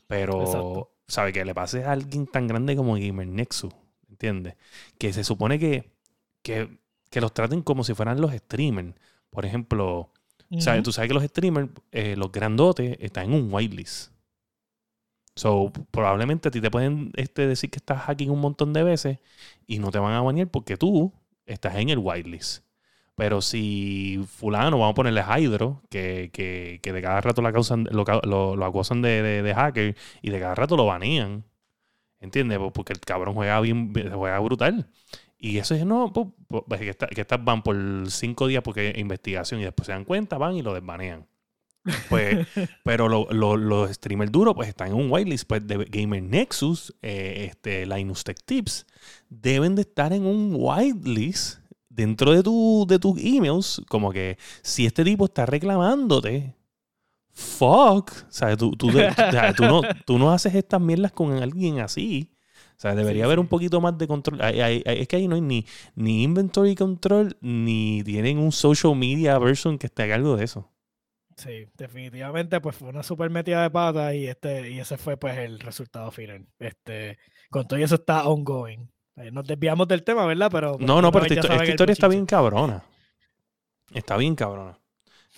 Pero, Exacto. ¿sabe? Que le pase a alguien tan grande como Gamer Nexus, ¿entiendes? Que se supone que, que, que los traten como si fueran los streamers. Por ejemplo, ¿sabes? Tú sabes que los streamers, eh, los grandotes, están en un whitelist. So, probablemente a ti te pueden este, decir que estás hacking un montón de veces y no te van a bañar porque tú estás en el whitelist. Pero si fulano, vamos a ponerle Hydro, que, que, que de cada rato causan, lo, lo, acusan de, de, hacker y de cada rato lo banean. ¿Entiendes? Pues Porque el cabrón juega bien, juega brutal. Y eso es, no, pues, pues, que, está- que van por cinco días porque investigación y después se dan cuenta, van y lo desbanean. Pues, pero lo- lo- los streamers duros pues están en un whitelist pues, de Gamer Nexus, eh, este, Linus Tech Tips, deben de estar en un whitelist dentro de, tu, de tus emails, como que si este tipo está reclamándote, fuck, ¿sabes? Tú, tú, de- o sea, tú no, tú no haces estas mierdas con alguien así. O sea, debería Sí, haber sí. un poquito más de control. Hay- hay- hay- es que ahí no hay ni, ni inventory control, ni tienen un social media person que esté a cargo de eso. Sí, definitivamente pues fue una super metida de pata y este y ese fue pues el resultado final. Este, con todo eso está ongoing. Eh, Nos desviamos del tema, ¿verdad? Pero pues, No, no, pero esta, historia está bien cabrona. Está bien cabrona.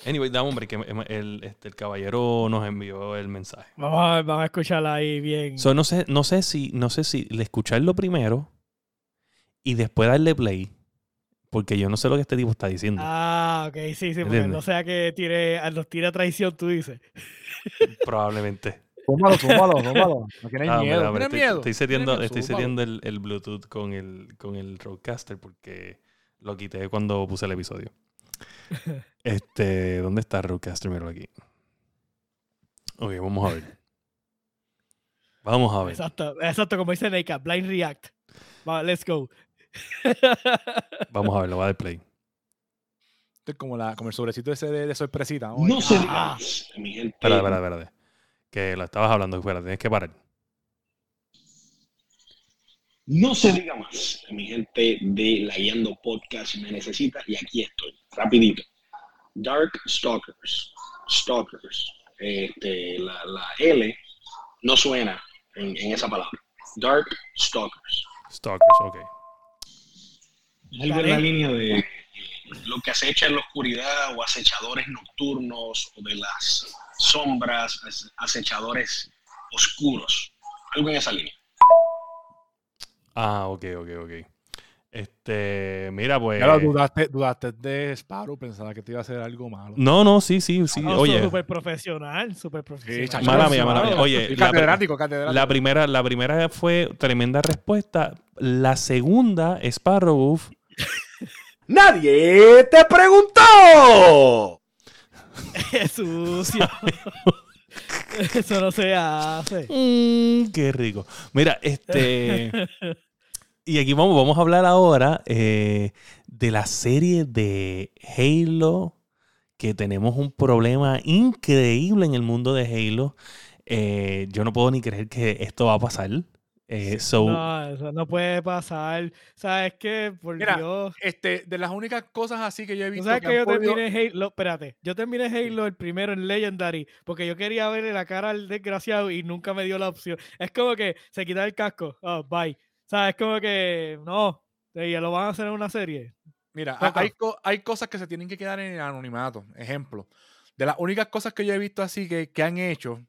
Anyway, da hombre, que el, este, el caballero nos envió el mensaje. Vamos a, vamos a escucharla ahí bien. So, no sé, no sé si, no sé si le escucharlo primero y después darle play. Porque yo no sé lo que este tipo está diciendo. Ah, ok, sí, sí, porque no sea que tire, nos tire a traición, tú dices. Probablemente. Tómalo, tómalo, tómalo. No tienes Ah, miedo. mira, ¿Tienes mira, estoy, miedo? estoy seteando el, el Bluetooth con el, con el Rodecaster porque lo quité cuando puse el episodio. Este, ¿dónde está el Rodecaster? Míralo aquí. Ok, vamos a ver. Vamos a ver. Exacto, exacto, como dice Neika, blind react. Va, let's go. Vamos a ver, lo va a dar play. Esto es como, la, como el sobrecito ese de, de sorpresita. No se Ah. diga más, mi gente. Espera, espera, espérate. Que lo estabas hablando, espera, tienes que parar. No se diga más, mi gente de La Guiando Podcast me necesita y aquí estoy, rapidito. Dark Stalkers, Stalkers, este, la, la L no suena en, en esa palabra. Dark Stalkers. Stalkers, ok. Es algo en la línea de lo que acecha en la oscuridad o acechadores nocturnos o de las sombras, ace- acechadores oscuros. Algo en esa línea. Ah, ok, ok, ok. Este, mira, pues. Lo dudaste, dudaste de Sparrow, pensaba que te iba a hacer algo malo. No, no, sí, sí, sí. No, oye, Súper profesional, súper profesional. chacho, Mala sí, mía, mala mía. Oye, Sí, la- catedrático, catedrático. la primera, la primera fue tremenda respuesta. La segunda, Sparrow, ¡Nadie te preguntó! Es sucio. Eso no se hace. Mm, qué rico. Mira, este. y aquí vamos, vamos a hablar ahora eh, de la serie de Halo. Que tenemos un problema increíble en el mundo de Halo. Eh, yo no puedo ni creer que esto va a pasar. Eh, so, No, eso no puede pasar. ¿Sabes qué? Por Mira, Dios. Este, de las únicas cosas así que yo he ¿Tú visto sabes que, que yo podido- terminé Halo? Espérate, yo terminé Halo el primero en Legendary porque yo quería verle la cara al desgraciado y nunca me dio la opción. Es como que se quita el casco. Oh, bye. ¿Sabes? Es como que no. eh, Ya lo van a hacer en una serie. Mira, Toca. hay, co- hay cosas que se tienen que quedar en el anonimato. Ejemplo, de las únicas cosas que yo he visto así que, que han hecho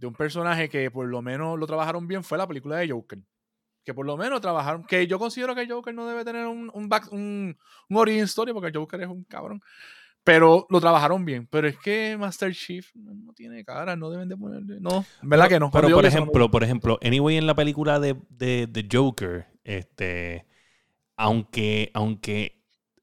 de un personaje que por lo menos lo trabajaron bien fue la película de Joker. Que por lo menos trabajaron. Que yo considero que Joker no debe tener un, un, back- un, un origin story porque Joker es un cabrón. Pero lo trabajaron bien. Pero es que Master Chief no, tiene cara, no deben de ponerle. No, ¿verdad que no? Pero por no- ejemplo, por ejemplo, Anyway en la película de, de, de Joker, este, aunque, aunque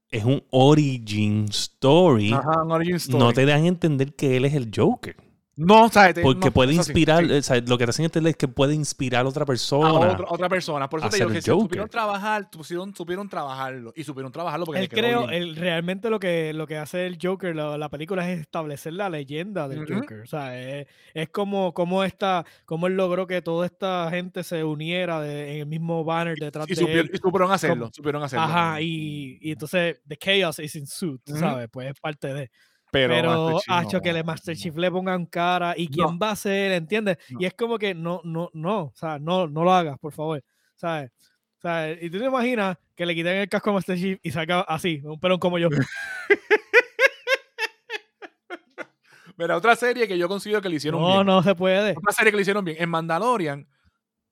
es un origin story, Ajá, un origin story. no te a entender que él es el Joker. No, o sea, te- Porque no, puede sí, inspirar, sí. o sea, lo que te hacen entender es que puede inspirar a otra persona. a otra, otra persona. Por eso te digo que el si supieron trabajar, supieron, supieron trabajarlo. Y supieron trabajarlo porque Él creo, él, realmente lo que, lo que hace el Joker, la, la película, es establecer la leyenda del Ujú. Joker. O sea, es, es como, como, esta, como él logró que toda esta gente se uniera de- en el mismo banner detrás y, de supieron, él. y supieron hacerlo. como- supieron hacerlo. Ajá, y, y entonces The Chaos is ensued, tú Ujú. ¿sabes? Pues es parte de. Pero, Pero, hacho, que no, le Master no. Chief le pongan cara y quién No. va a ser, ¿entiendes? No. Y es como que no, no, no, o sea, no, no lo hagas, por favor, ¿sabes? ¿Sabes? Y tú te imaginas que le quiten el casco a Master Chief y salga así, un pelón como yo. Mira, otra serie que yo considero que le hicieron No, bien. no se puede. Otra serie que le hicieron bien. En Mandalorian,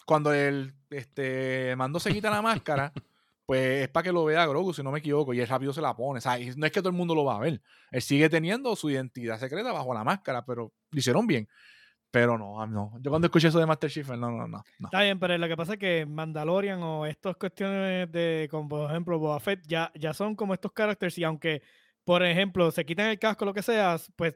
cuando el este, mando se quita la máscara, pues es para que lo vea Grogu, si no me equivoco, y él rápido se la pone. O sea, no es que todo el mundo lo va a ver. Él sigue teniendo su identidad secreta bajo la máscara, pero lo hicieron bien. Pero no, a mí no. Yo cuando escuché eso de Master Chief, no, no, no. no. Está bien, pero lo que pasa es que Mandalorian o estas cuestiones de, como por ejemplo Boba Fett, ya, ya son como estos characters y aunque, por ejemplo, se quitan el casco, lo que sea, pues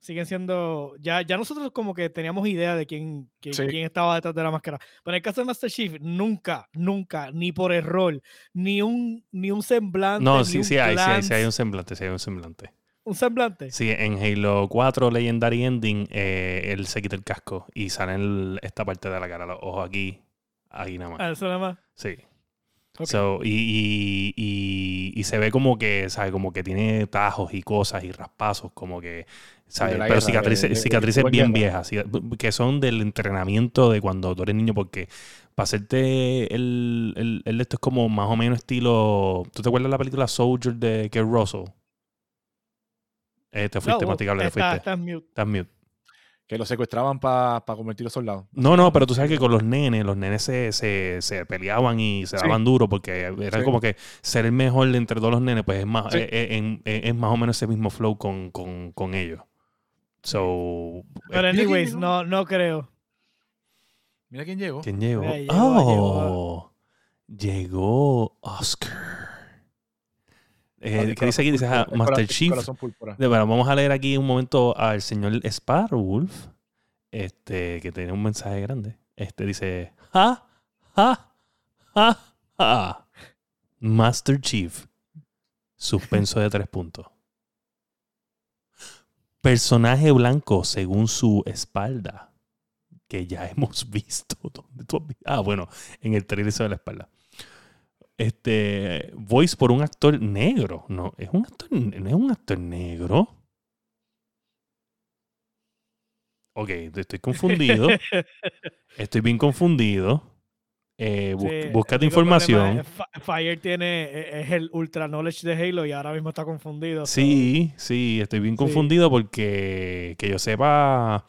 siguen siendo, ya, ya nosotros como que teníamos idea de quién, quién, Sí. quién estaba detrás de la máscara. Pero en el caso de Master Chief, nunca, nunca, ni por error, ni un, ni un semblante. No, sí, sí hay, sí hay, sí hay un semblante, sí hay un semblante. un semblante. Sí, en Halo 4 Legendary Ending, eh, él se quita el casco y sale el- esta parte de la cara, los ojos aquí, aquí nada más. Ah, eso nada más. Sí. So, y, y, y, y se ve como que, ¿sabes? Como que tiene tajos y cosas y raspazos, como que, ¿sabes? Pero guerra, cicatrices, de- de- de- cicatrices de bien viejas, que son del entrenamiento de cuando tú eres niño, porque para hacerte el, el, el esto es como más o menos estilo. ¿Tú te acuerdas de la película Soldier de Kurt Russell? Eh, te fuiste, No, masticable, te fuiste. mute. Estás mute. Que lo secuestraban para convertirlo en soldado. No, no, pero tú sabes que con los nenes, los nenes se, se, se peleaban y se Sí. daban duro porque era Sí. como que ser el mejor de entre todos los nenes, pues es más, Sí. eh, eh, eh, es más o menos ese mismo flow con, con, con ellos. So, Pero eh, anyways, llegó? no, no creo. Mira quién llegó. ¿quién llegó? Llegó, oh, llegó Oscar. Eh, ¿Qué dice aquí? Dice ah, Master Chief. De- bueno, vamos a leer aquí un momento al señor Sparwolf, este, que tiene un mensaje grande. Este dice, ja, ja, ja, ja. Master Chief, suspenso de tres puntos. Personaje blanco según su espalda, que ya hemos visto. ¿Dónde tú has vi- Ah, bueno, en el trailer se ve la espalda. Este, voice por un actor negro. No, es un actor, no es un actor negro. Ok, estoy confundido. Estoy bien confundido. Eh, Sí, búscate información. es Fire tiene, e- es el ultra knowledge de Halo y ahora mismo está confundido. Sí, sí, estoy bien Sí. confundido porque que yo sepa,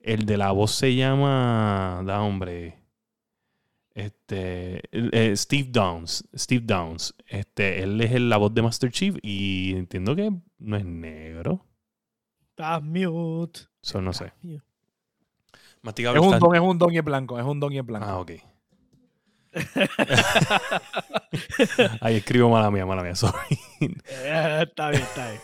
el de la voz se llama, da hombre, este, eh, Steve Downs, Steve Downs, este, él es el- la voz de Master Chief y entiendo que no es negro, Está mute. eso no sé. Masticable Es un don, es un don y es blanco. Es un don y es blanco. Ah, ok. Ahí escribo mala mía, mala mía, sorry. Eh, está bien, está bien.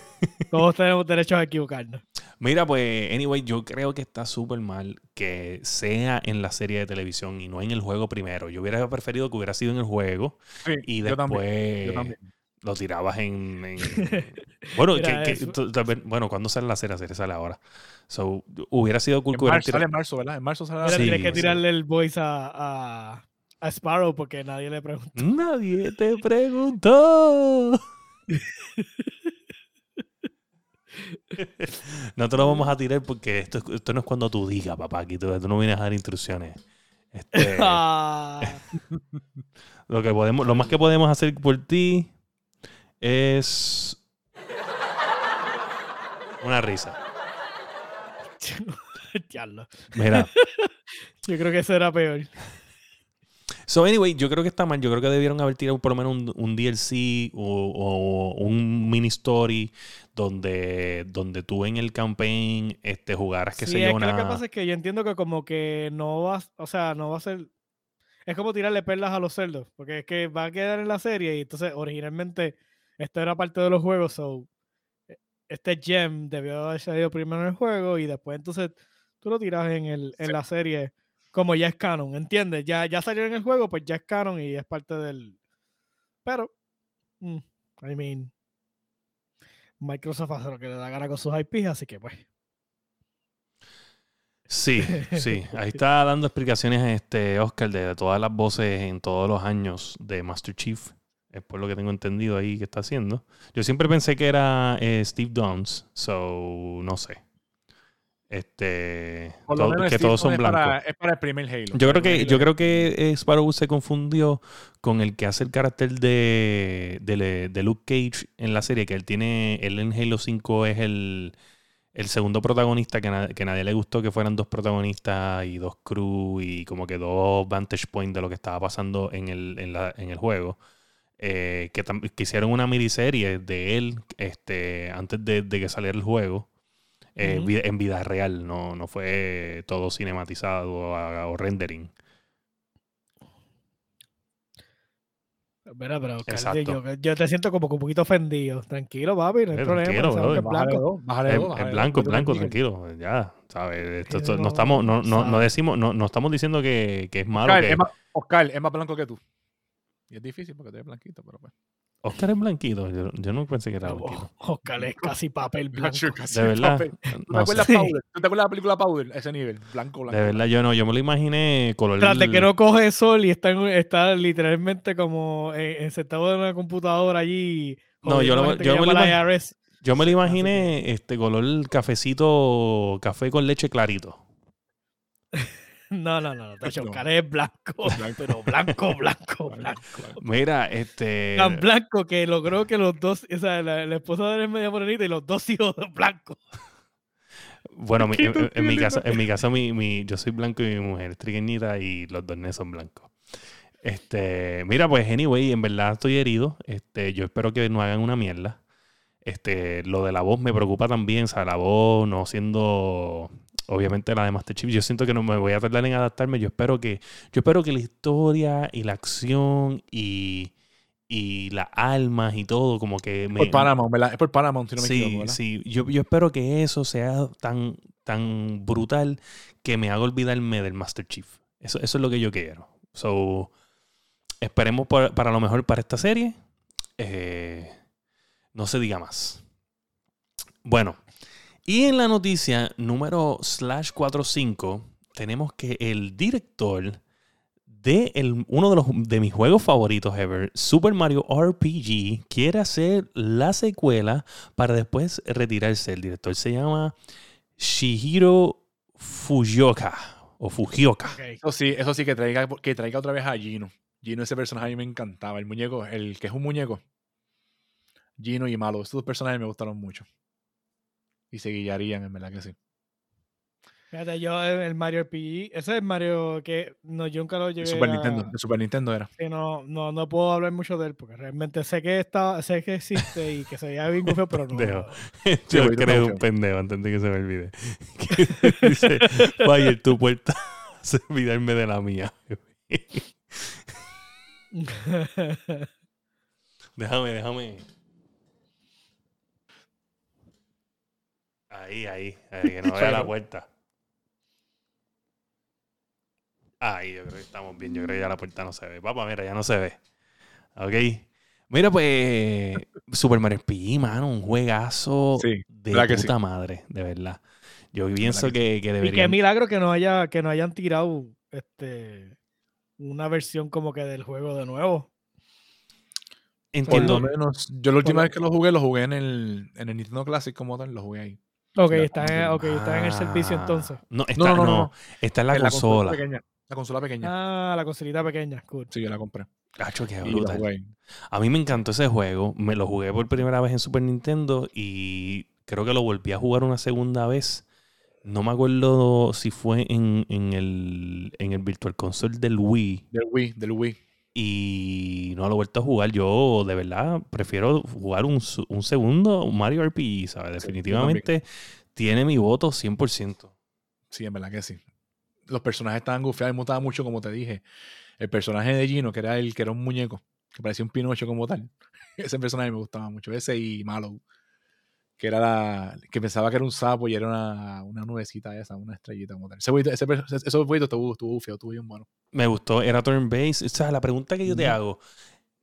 Todos tenemos derecho a equivocarnos. Mira, pues, anyway, yo creo que está súper mal que sea en la serie de televisión y no en el juego primero. Yo hubiera preferido que hubiera sido en el juego Sí, y yo también. después Yo también. Lo tirabas en. en- bueno, que- que- bueno, cuando sale la serie? La serie sale ahora. So, hubiera sido cool En que marzo, tirado- sale en marzo, ¿verdad? En marzo sale la Mira, Sí, tienes que sí. tirarle el voice a, a, a Sparrow porque nadie le preguntó. Nadie te preguntó. no te lo vamos a tirar porque esto, es- esto no es cuando tú digas, papá. Aquí tú, tú no vienes a dar instrucciones. Este, Ah, lo, que podemos, lo más que podemos hacer por ti es una risa. Mira. Yo creo que eso era peor. So, anyway, yo creo que está mal. Yo creo que debieron haber tirado por lo menos un, un DLC o, o un mini story donde, donde tú en el campaign este, jugaras, que sí, sé es que lo que una... pasa es que yo entiendo que como que no va, o sea, no va a ser... Es como tirarle perlas a los cerdos, porque es que va a quedar en la serie y entonces originalmente esto era parte de los juegos, so e- este gem debió haber salido primero en el juego y después entonces tú lo tiras en, el, en la serie como ya es canon, ¿entiendes? Ya, ya salió en el juego, pues ya es canon y es parte del... Pero, mm, I mean, Microsoft hace lo que le da gana con sus IPs, así que pues... Sí, sí. Ahí está dando explicaciones este Oscar de todas las voces en todos los años de Master Chief. Es por lo que tengo entendido ahí que está haciendo. Yo siempre pensé que era eh, Steve Downs, so no sé. Este, Por lo todo- menos que todos son es para- blancos. es para el primer Halo. Yo creo que, yo creo que eh, Sparrow se confundió con el que hace el carácter de, de, Luke Cage en la serie, que él tiene, él en Halo 5 es el, el segundo protagonista que, na- que nadie le gustó que fueran dos protagonistas y dos crew y como que dos vantage point de lo que estaba pasando en el, en la- en el juego. Eh, que, que hicieron una miniserie de él este, antes de, de que saliera el juego. Eh, en vida real, no, no fue todo cinematizado o, o rendering. Mira, pero yo, yo te siento como que un poquito ofendido. Tranquilo, papi, no hay Eh, problema. Bájale blanco. dos, bájale bájale dos, blanco, te blanco, tranquilo. Ya, ¿sabes? Esto- esto- Pero, no estamos, no, no, no decimos, no, no estamos diciendo que, que es malo. Oscar, que- es más, Oscar es más blanco que tú. Y es difícil porque tú eres blanquito, pero pues. Oscar es blanquito. Yo, yo no pensé que era blanquito. Oh, Oscar es casi papel blanco. De verdad. ¿Tú te No acuerdas Sí. Powder? ¿Tú te acuerdas de la película Powder? Ese nivel, blanco, blanco. De verdad, yo no. Yo me lo imaginé color. Tras de que no coge sol y está, en- está literalmente como eh, sentado en una computadora allí. No, yo lo- yo me lo imag-. Yo me lo imaginé este color cafecito, café con leche clarito. No, no, no. Tacho, No. Oscar es blanco, pero blanco, blanco, blanco. Mira, este. Tan blanco que logró que los dos, o sea, la, la esposa de él es media morenita y los dos hijos blancos. Bueno, mi- ¿Qué en, mi casa, en mi casa mi, mi- yo soy blanco y mi mujer es trigueñita y los dos nenes son blancos. Este, mira, pues anyway, en verdad estoy herido. Este, yo espero que no hagan una mierda. Este, lo de la voz me preocupa también, o sea, la voz no siendo obviamente la de Master Chief. Yo siento que no me voy a tardar en adaptarme. Yo espero que, yo espero que la historia y la acción y, y las almas y todo, como que me, Por Paramount, ¿verdad? Es por Paramount, si no me sí, equivoco, ¿verdad? sí. Yo, yo espero que eso sea tan, tan brutal que me haga olvidarme del Master Chief. Eso, eso es lo que yo quiero. So, esperemos por- para lo mejor para esta serie. Eh, no se diga más. Bueno, y en la noticia número slash 45 tenemos que el director de el- uno de, los, de mis juegos favoritos ever, Super Mario RPG, quiere hacer la secuela para después retirarse. El director se llama Shihiro Fujioka o Fujioka. Eso sí, eso sí, que traiga, que traiga otra vez a Gino. Gino, ese personaje a mí me encantaba. El muñeco, el que es un muñeco. Gino y Malo. Esos dos personajes me gustaron mucho. Y se guiarían, en verdad que sí. Fíjate, yo el el Mario RPG, ese es Mario que no, yo nunca lo llegué De Super a- Nintendo. De Super Nintendo era. Sí, no, no, no puedo hablar mucho de él porque realmente sé que está, sé que existe y que se veía bien feo, pero no. Sí, Yo creo un pendejo antes de que se me olvide. Que dice, Fire, tu puerta hace olvidarme de la mía. Déjame, déjame. Ahí, ahí, ahí, que no vea la puerta. Ahí, yo creo que estamos bien. Yo creo que ya la puerta no se ve. Papá, mira, ya no se ve. Ok. Mira, pues Super Mario RPG, mano, un juegazo Sí, de puta sí. madre, de verdad. Yo pienso que que, que Y qué milagro que no haya, que no hayan tirado este una versión como que del juego de nuevo. Por Entiendo. lo menos, yo la última vez que lo jugué, lo jugué en el, en el Nintendo Classic como tal, lo jugué ahí. Ok, está en, ok, está en el servicio Ah, entonces. No, está, no, no, no, no. está en la En consola. pequeña. La consola pequeña. Ah, la consolita pequeña, cool. Sí, yo la compré. Cacho, qué brutal. A mí me encantó ese juego. Me lo jugué por primera vez en Super Nintendo y creo que lo volví a jugar una segunda vez. No me acuerdo si fue en, en el, en el Virtual Console del Wii Del Wii, del Wii. Y no lo he vuelto a jugar. Yo de verdad prefiero jugar un, un segundo Mario RPG, ¿sabes? Definitivamente tiene mi voto 100%. Sí, en verdad que sí. Los personajes estaban gufiados y me gustaba mucho, como te dije. El personaje de Gino, que era el que era un muñeco, que parecía un Pinocho como tal. Ese personaje me gustaba mucho. Ese y Mallow, que era la. que pensaba que era un sapo y era una, una nubecita esa, una estrellita como tal. Ese ese, ese- esos jueguitos estuvo, estuvo gufiado, estuvo bien bueno. Me gustó, era turn-based. O sea, la pregunta que yo te hago,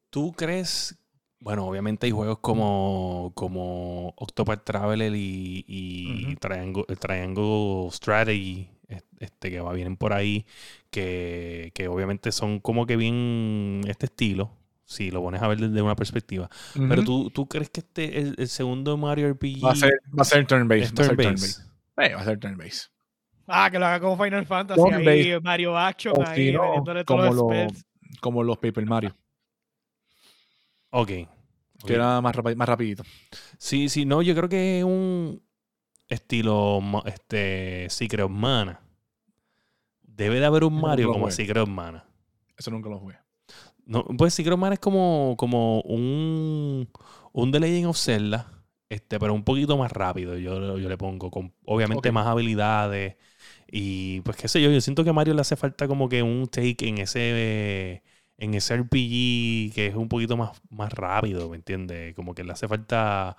¿tú crees? Bueno, obviamente hay juegos como, como Octopath Traveler y, y Ujú. Triangle, Triangle Strategy, es- este, que va, vienen por ahí, que, que obviamente son como que bien este estilo, si lo pones a ver desde una perspectiva. Pero tú, ¿tú crees que este, el, el segundo Mario RPG Va a ser, va a ser turn-based. es Va a ser turn-based? turn-based. Eh, va a ser turn-based. Ah, que lo haga como Final Fantasy, Turn ahí. Mario Action, O ahí, si no, metiéndole todos como, los lo- como los Paper Mario, Ok. que era más, rapi- más rapidito. Sí, sí, no, yo creo que es un estilo este Secret of Mana. Debe de haber un Mario como. Secret of Mana. Eso nunca lo jugué. No, pues Secret of Mana es como, como un, un The Legend of Zelda, este, pero un poquito más rápido. Yo, yo le pongo, con obviamente más habilidades. Y pues qué sé yo, yo siento que a Mario le hace falta como que un take en ese en ese RPG que es un poquito más, más rápido, ¿me entiendes? Como que le hace falta.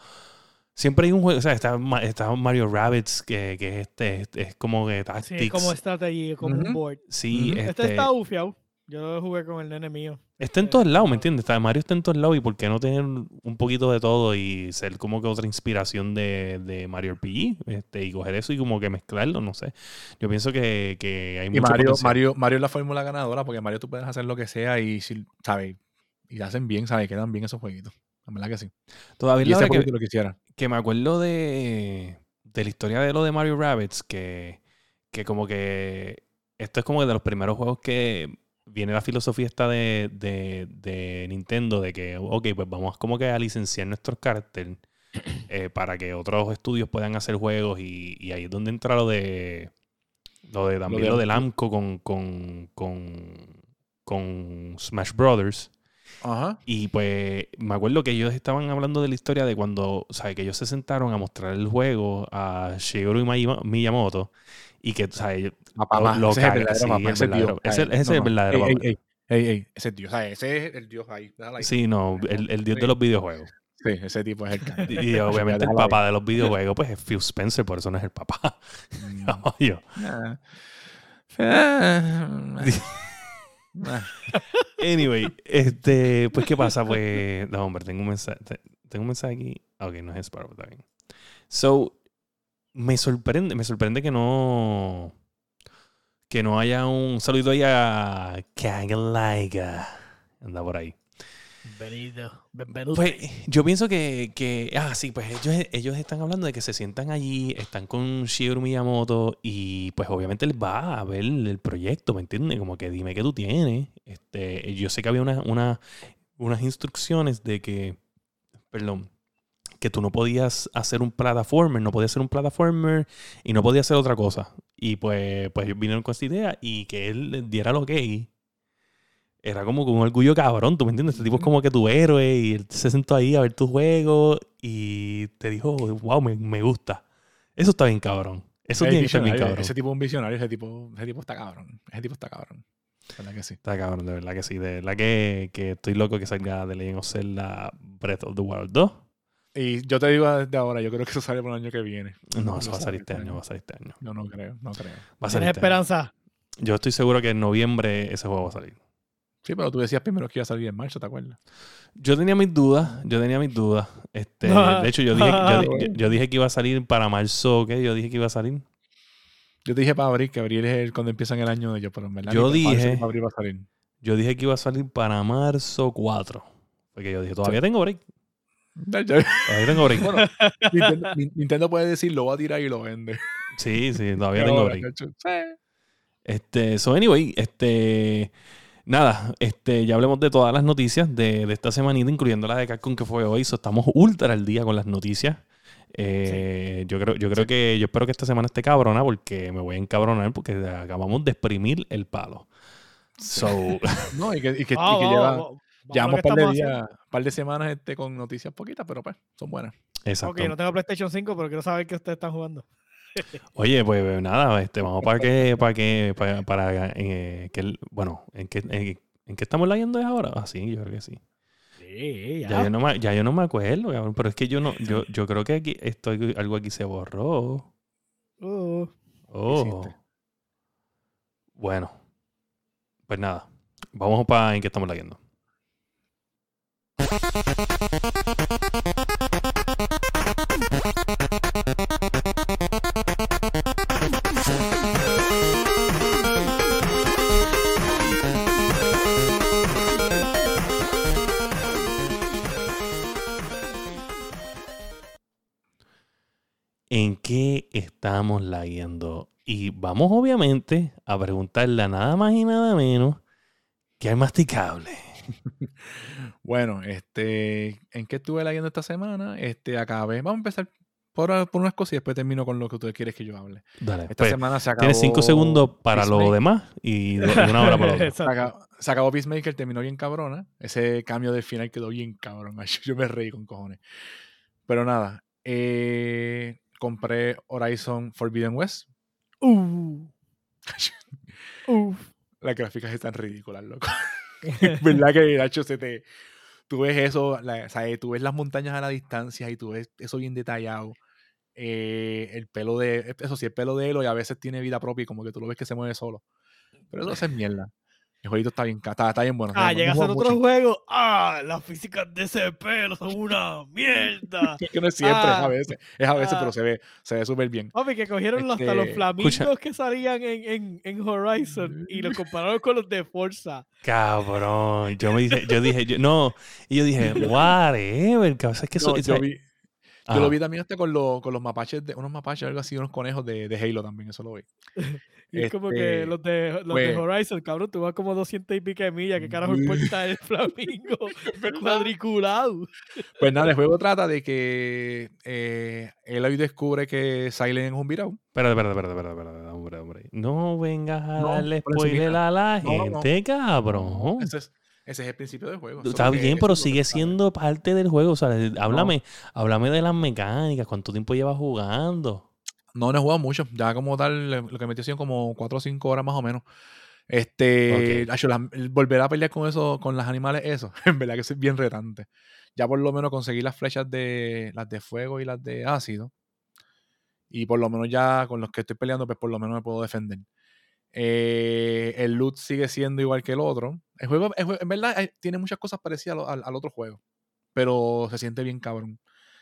Siempre hay un juego, o sea, está, está Mario Rabbits, que, que es este, es, es como que Sí, Tactics. es como strategy, como un board. Sí. Este, este, está ufiado. Yo lo jugué con el nene mío. está en todos lados, ¿me entiendes? Está, Mario está en todos lados y ¿por qué no tener un poquito de todo y ser como que otra inspiración de, de Mario RPG? Este, y coger eso y como que mezclarlo, no sé. Yo pienso que, que hay Y mucho Mario, potencial. Mario, Mario es la fórmula ganadora porque Mario tú puedes hacer lo que sea y, si- ¿sabes? Y lo hacen bien, ¿sabes? Quedan bien esos jueguitos. La verdad que sí. Todavía Y la que, jueguito lo quisiera. que me acuerdo de, de la historia de lo de Mario Rabbits, que, que como que esto es como de los primeros juegos que viene la filosofía esta de, de, de Nintendo, de que, ok, pues vamos como que a licenciar nuestros caracteres eh, para que otros estudios puedan hacer juegos y, y ahí es donde entra lo de lo de también de- lo, del AMCO con, con, con, con Smash Brothers. Ajá. Y pues me acuerdo que ellos estaban hablando de la historia de cuando, ¿sabes? Que ellos se sentaron a mostrar el juego a Shigeru Miyamoto y que, ¿sabes? Papá. Lo- lo ese es el verdadero el Ese es verdadero- Dios. ese- es el verdadero Ey, papá. ey, ey, ey, ey, Ese es Dios. ¿sabes? Ese es el Dios ahí. Sí, no, el, el dios Sí. de los videojuegos. Sí, ese tipo es el que. Y, y obviamente el papá de los videojuegos, pues es Phil Spencer, por eso no es el papá. Mm. Oye. Ah. Anyway, este, pues, ¿qué pasa? Pues, hombre, tengo un mensaje, te- tengo un mensaje aquí. Ok, no es Sparrow, está bien. So, me sorprende, me sorprende que no, que no haya un saludito ahí a Kagalaiga. Anda por ahí. Bienvenido. Bienvenido. Pues yo pienso que, que ah, sí, pues ellos, ellos están hablando de que se sientan allí, están con Shigeru Miyamoto y pues obviamente les va a ver el proyecto, ¿me entiendes? Como que dime qué tú tienes. Este, yo sé que había una, una- unas instrucciones de que, perdón, que tú no podías hacer un plataformer, no podías hacer un plataformer y no podías hacer otra cosa. Y pues, pues vinieron con esta idea y que él diera lo que era como con un orgullo cabrón, ¿tú me entiendes? Este tipo es como que tu héroe y él se sentó ahí a ver tu juego y te dijo, wow, me, me gusta. Eso está bien cabrón. Eso Es tiene que estar bien cabrón. Ese tipo es un visionario, ese tipo, ese tipo está cabrón. Ese tipo está cabrón. ¿Verdad que sí? Está cabrón, de verdad que sí. De verdad que, que estoy loco que salga de Legend of Zelda Breath of the Wild 2. Y yo te digo desde ahora, yo creo que eso sale por el año que viene. No, eso Lo va a salir este año, va a salir este año. No, no creo, no creo. Va a salir ¿Tienes este año. esperanza? Yo estoy seguro que en noviembre ese juego va a salir. Sí, pero tú decías primero que iba a salir en marzo, ¿te acuerdas? Yo tenía mis dudas, yo tenía mis dudas. Este, de hecho, yo dije, yo, yo- yo dije que iba a salir para marzo, ¿qué? Yo dije que iba a salir. Yo te dije para abril, que abril es el- cuando empiezan el año de ellos, pero en verdad. Yo dije- para abril va a salir. Yo dije que iba a salir para marzo 4. Porque yo dije, todavía tengo break. Todavía tengo break. Nintendo, Nin- Nintendo puede decir, lo va a tirar y lo vende. Sí, sí, todavía tengo break. sí. Este, so anyway, este, nada, este, ya hablemos de todas las noticias de, de esta semanita, incluyendo la de Capcom que fue hoy. So, estamos ultra al día con las noticias. Eh, Yo creo, yo creo que, yo espero que esta semana esté cabrona porque me voy a encabronar porque acabamos de exprimir el palo. So, No, y que, y que, y que vamos, lleva, llevamos un par de días, par de semanas este, con noticias poquitas, pero pues, son buenas. exacto. Ok, no tengo PlayStation 5, pero quiero saber qué ustedes están jugando. Oye, pues nada, este, vamos para que, para que, para, para, eh, que, bueno, ¿en qué, en, en qué estamos leyendo ahora? Ah, sí, yo creo que sí. Sí, Ya yo no me, ya yo no me acuerdo, cabrón, pero es que yo no, yo, yo creo que aquí estoy, algo aquí se borró. Oh. hiciste? Bueno. Pues nada. Vamos para en qué estamos leyendo. Qué estamos leyendo? Y vamos obviamente a preguntarle a nada más y nada menos que al masticable. Bueno, este, ¿en qué estuve leyendo esta semana? Este, acabé. Vamos a empezar por, por unas cosas y después termino con lo que tú quieres que yo hable. Dale. Esta pues, semana se acabó. tienes cinco segundos para lo Peacemaker. demás y una hora para lo otro. Se acabó, se acabó Peacemaker, terminó bien cabrona. Ese cambio del final quedó bien cabrón. Yo me reí con cojones. Pero nada, eh, compré Horizon Forbidden West. uh, uh. Las gráficas están ridículas, loco. ¿Verdad que, Nacho, se te... Tú ves eso, la- o sea, tú ves las montañas a la distancia y tú ves eso bien detallado. Eh, el pelo de... Eso sí, el pelo de Elo y a veces tiene vida propia y como que tú lo ves que se mueve solo. Pero eso es mierda. El jueguito está bien, está, está bien bueno. está Ah, bien llega a ser otro juego mucho. juego. Ah, las físicas de ese pelo son una mierda. Es que no es siempre, es a Ah. veces. Es a veces, Ah. pero se ve, se ve súper bien. Papi, que cogieron hasta los Este, flamingos escucha. que salían en, en, en Horizon y los compararon con los de Forza. Cabrón. Yo me dije, yo dije, yo- no. Y yo dije, whatever. cabrón, es que eso, No, yo vi, yo lo vi también hasta con, los con los mapaches, de, unos mapaches, algo así, unos conejos de, de Halo también, eso lo vi. Y es como que Este, los de, los de pues- Horizon, cabrón, tú vas como 200 y pico de millas. ¿Qué carajo importa el flamingo cuadriculado? Pues nada, el juego trata de que eh, Eloy descubre que Silent es un virao. Espérate, espérate, espérate, espérate, espérate, hombre, hombre. No vengas a No, darle spoiler a la No, no. gente, cabrón. Ese es, ese es el principio del juego. Está bien, pero sigue siendo parte del juego. O sea, háblame, háblame de las mecánicas. ¿Cuánto tiempo llevas jugando? No, no he jugado mucho. Ya como tal, lo que metí ha sido como 4 o 5 horas más o menos. Este, Ok. acho, la- el volver a pelear con eso, con las animales, eso, en verdad que es bien retante. Ya por lo menos conseguí las flechas de las de fuego y las de ácido. Y por lo menos ya con los que estoy peleando, pues por lo menos me puedo defender. Eh, el loot sigue siendo igual que el otro. El juego, el en verdad, eh, tiene muchas cosas parecidas al, al- al otro juego. Pero se siente bien cabrón.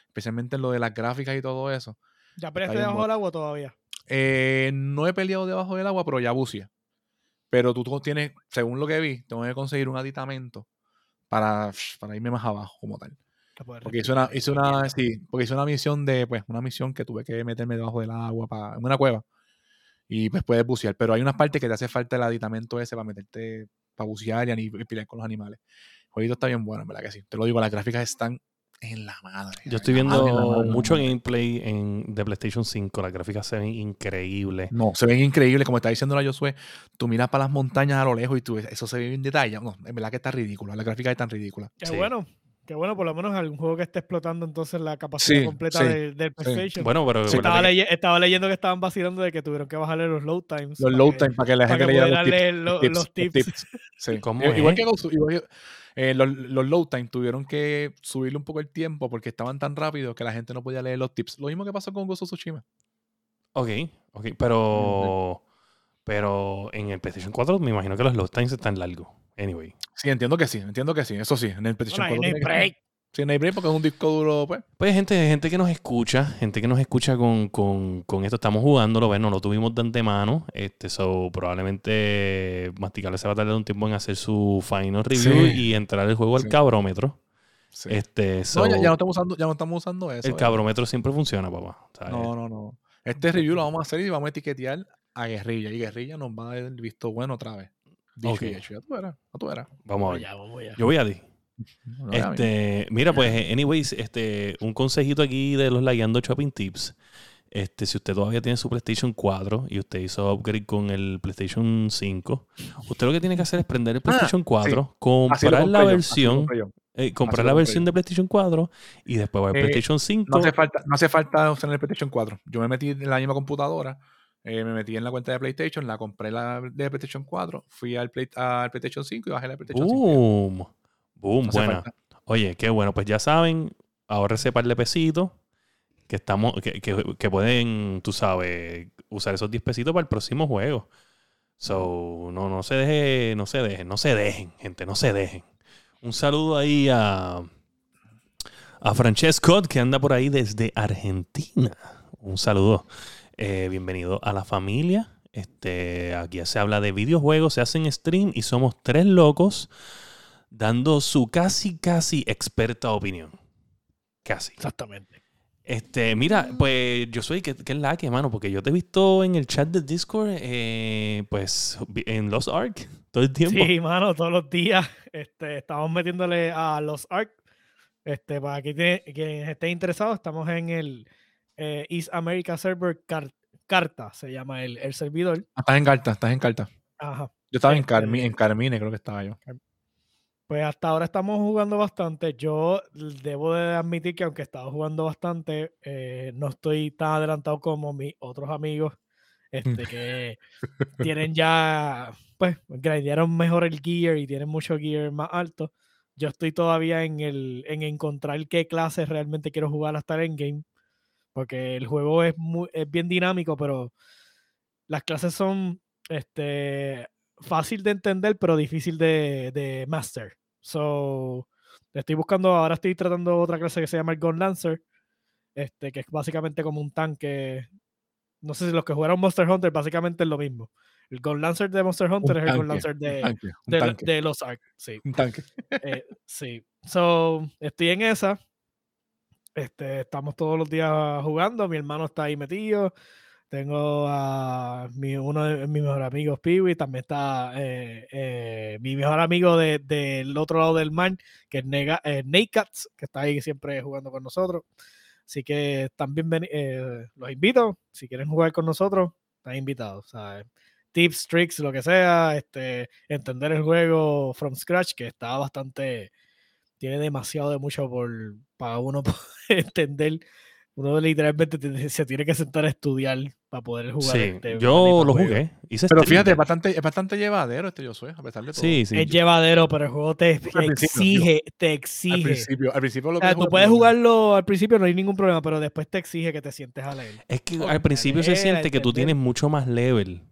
Especialmente en lo de las gráficas y todo eso. ¿Ya peleaste debajo del agua todavía? Eh, no he peleado debajo del agua, pero ya bucea. Pero tú, tienes, según lo que vi, tengo que conseguir un aditamento para, para irme más abajo como tal. Porque hice una, hice una, sí, porque hice una misión de, pues, una misión que tuve que meterme debajo del agua para, en una cueva. Y pues puedes bucear. Pero hay unas partes que te hace falta el aditamento ese para meterte, para bucear y, y pelear con los animales. El jueguito está bien bueno, en verdad que sí. Te lo digo, las gráficas están en la madre. Yo estoy en madre, en viendo madre, en mucho gameplay en, de PlayStation 5. Las gráficas se ven increíbles. No, se ven increíbles, como está diciendo la Josué. Tú miras para las montañas a lo lejos y tú ves, eso se ve bien detallado. No, en verdad que está ridículo. La gráfica es tan ridícula. Qué Sí. bueno. Qué bueno, por lo menos algún juego que esté explotando entonces la capacidad Sí, completa sí, del, del PlayStation. Bueno, pero Sí. estaba, acuérdate que- leye- estaba leyendo que estaban vacilando de que tuvieron que bajarle los load times. Los load que- time para que la gente que leyera los tips. leer lo- tips, los tips. Sí. ¿Cómo I- Igual que, Ghost- igual eh, los, los load time tuvieron que subirle un poco el tiempo porque estaban tan rápidos que la gente no podía leer los tips. Lo mismo que pasó con of Tsushima. Ok, ok. Pero, pero en el PlayStation 4 me imagino que los load times están largos. Anyway. Sí, entiendo que sí, entiendo que sí. Eso sí, en el PlayStation Bueno, 4 ahí no hay tiene que break. Sí, no hay break porque es un disco duro, pues. Pues gente, gente que nos escucha, gente que nos escucha con, con, con esto, estamos jugándolo, bueno, lo tuvimos de antemano, este, so, probablemente Masticable se va a tardar un tiempo en hacer su final review Sí. y entrar el juego al Sí. cabrómetro. Sí. Este, so, No, ya, ya no estamos usando, ya no estamos usando eso. el eh. cabrómetro siempre funciona, papá. ¿sabes? No, no, no. Este review lo vamos a hacer y vamos a etiquetear a Guerrilla. Y Guerrilla nos va a dar el visto bueno otra vez. Dicho Ok. y hecho. Ya tú verás, ya tú verás. Vamos a ver. Vamos allá, vamos allá. Yo voy a ti. No, Este, mira, pues, anyways, este, un consejito aquí de los Lagueando Shopping Tips. Este, si usted todavía tiene su PlayStation 4 y usted hizo upgrade con el PlayStation 5, usted lo que tiene que hacer es prender el PlayStation 4, Así lo comprar la yo, versión, eh, comprar la versión de PlayStation 4 y después va al Eh, PlayStation 5. No hace falta, no hace falta usar el PlayStation 4. Yo me metí en la misma computadora, eh, me metí en la cuenta de PlayStation, la compré la de PlayStation 4, fui al, Play- al PlayStation 5 y bajé la PlayStation 5. Boom. No buena. Oye, qué bueno. Pues ya saben, ahorre ese par de pesitos que estamos, que, que- que pueden, tú sabes, usar esos 10 pesitos para el próximo juego. So, no, no se deje, no se dejen, no se dejen, gente, no se dejen. Un saludo ahí a, a Francesco, que anda por ahí desde Argentina. Un saludo. Eh, bienvenido a la familia. Este, aquí se habla de videojuegos, se hacen stream y somos tres locos dando su casi, casi experta opinión. Casi. Exactamente. Este, mira, pues yo soy, que es la que, mano? Porque yo te he visto en el chat de Discord, eh, pues en Lost Ark todo el tiempo. Sí, mano, todos los días este, estamos metiéndole a los ARC. Este, para quienes estén interesados, estamos en el eh, East America Server Car- Carta, se llama el, el servidor. Ah, Estás en carta, estás en carta. Ajá. Yo estaba en, Este- Carmi- en Carmine, creo que estaba yo. Pues hasta ahora estamos jugando bastante. Yo debo de admitir que aunque he estado jugando bastante, eh, no estoy tan adelantado como mis otros amigos este, que tienen ya, pues, grindearon mejor el gear y tienen mucho gear más alto. Yo estoy todavía en el en encontrar qué clases realmente quiero jugar hasta el endgame. Porque el juego es, muy, es bien dinámico, pero las clases son este, fácil de entender, pero difícil de, de master. So, estoy buscando, ahora estoy tratando otra clase que se llama el Gun Lancer, este, que es básicamente como un tanque. No sé si los que jugaron Monster Hunter, básicamente es lo mismo. El Gun Lancer de Monster Hunter es el Gun tanque, Lancer Un de, tanque, un de, tanque, de los Ark. Sí. un tanque. Eh, sí. So, estoy en esa. Este, estamos todos los días jugando. Mi hermano está ahí metido. Tengo a mi, uno de mis mejores amigos, Piwi. También está eh, eh, mi mejor amigo de- del otro lado del mar, que es Nega, eh, Nakats, que está ahí siempre jugando con nosotros. Así que también los invito. Si quieren jugar con nosotros, están invitados. Tips, tricks, lo que sea. Este, entender el juego from scratch, que está bastante. Tiene demasiado de mucho por para uno entender. Uno literalmente se tiene que sentar a estudiar para poder jugar. Sí, este yo lo juego. jugué. Hice Pero stream fíjate, es bastante, es bastante llevadero este yo soy, a pesar de todo. Sí, sí. Es llevadero, pero el juego te exige, te Al exige. principio, al principio lo O sea, tú puedes jugarlo al principio, no hay ningún problema, pero después te exige que te sientes a leer. Es que al principio se siente que tú tienes mucho más level.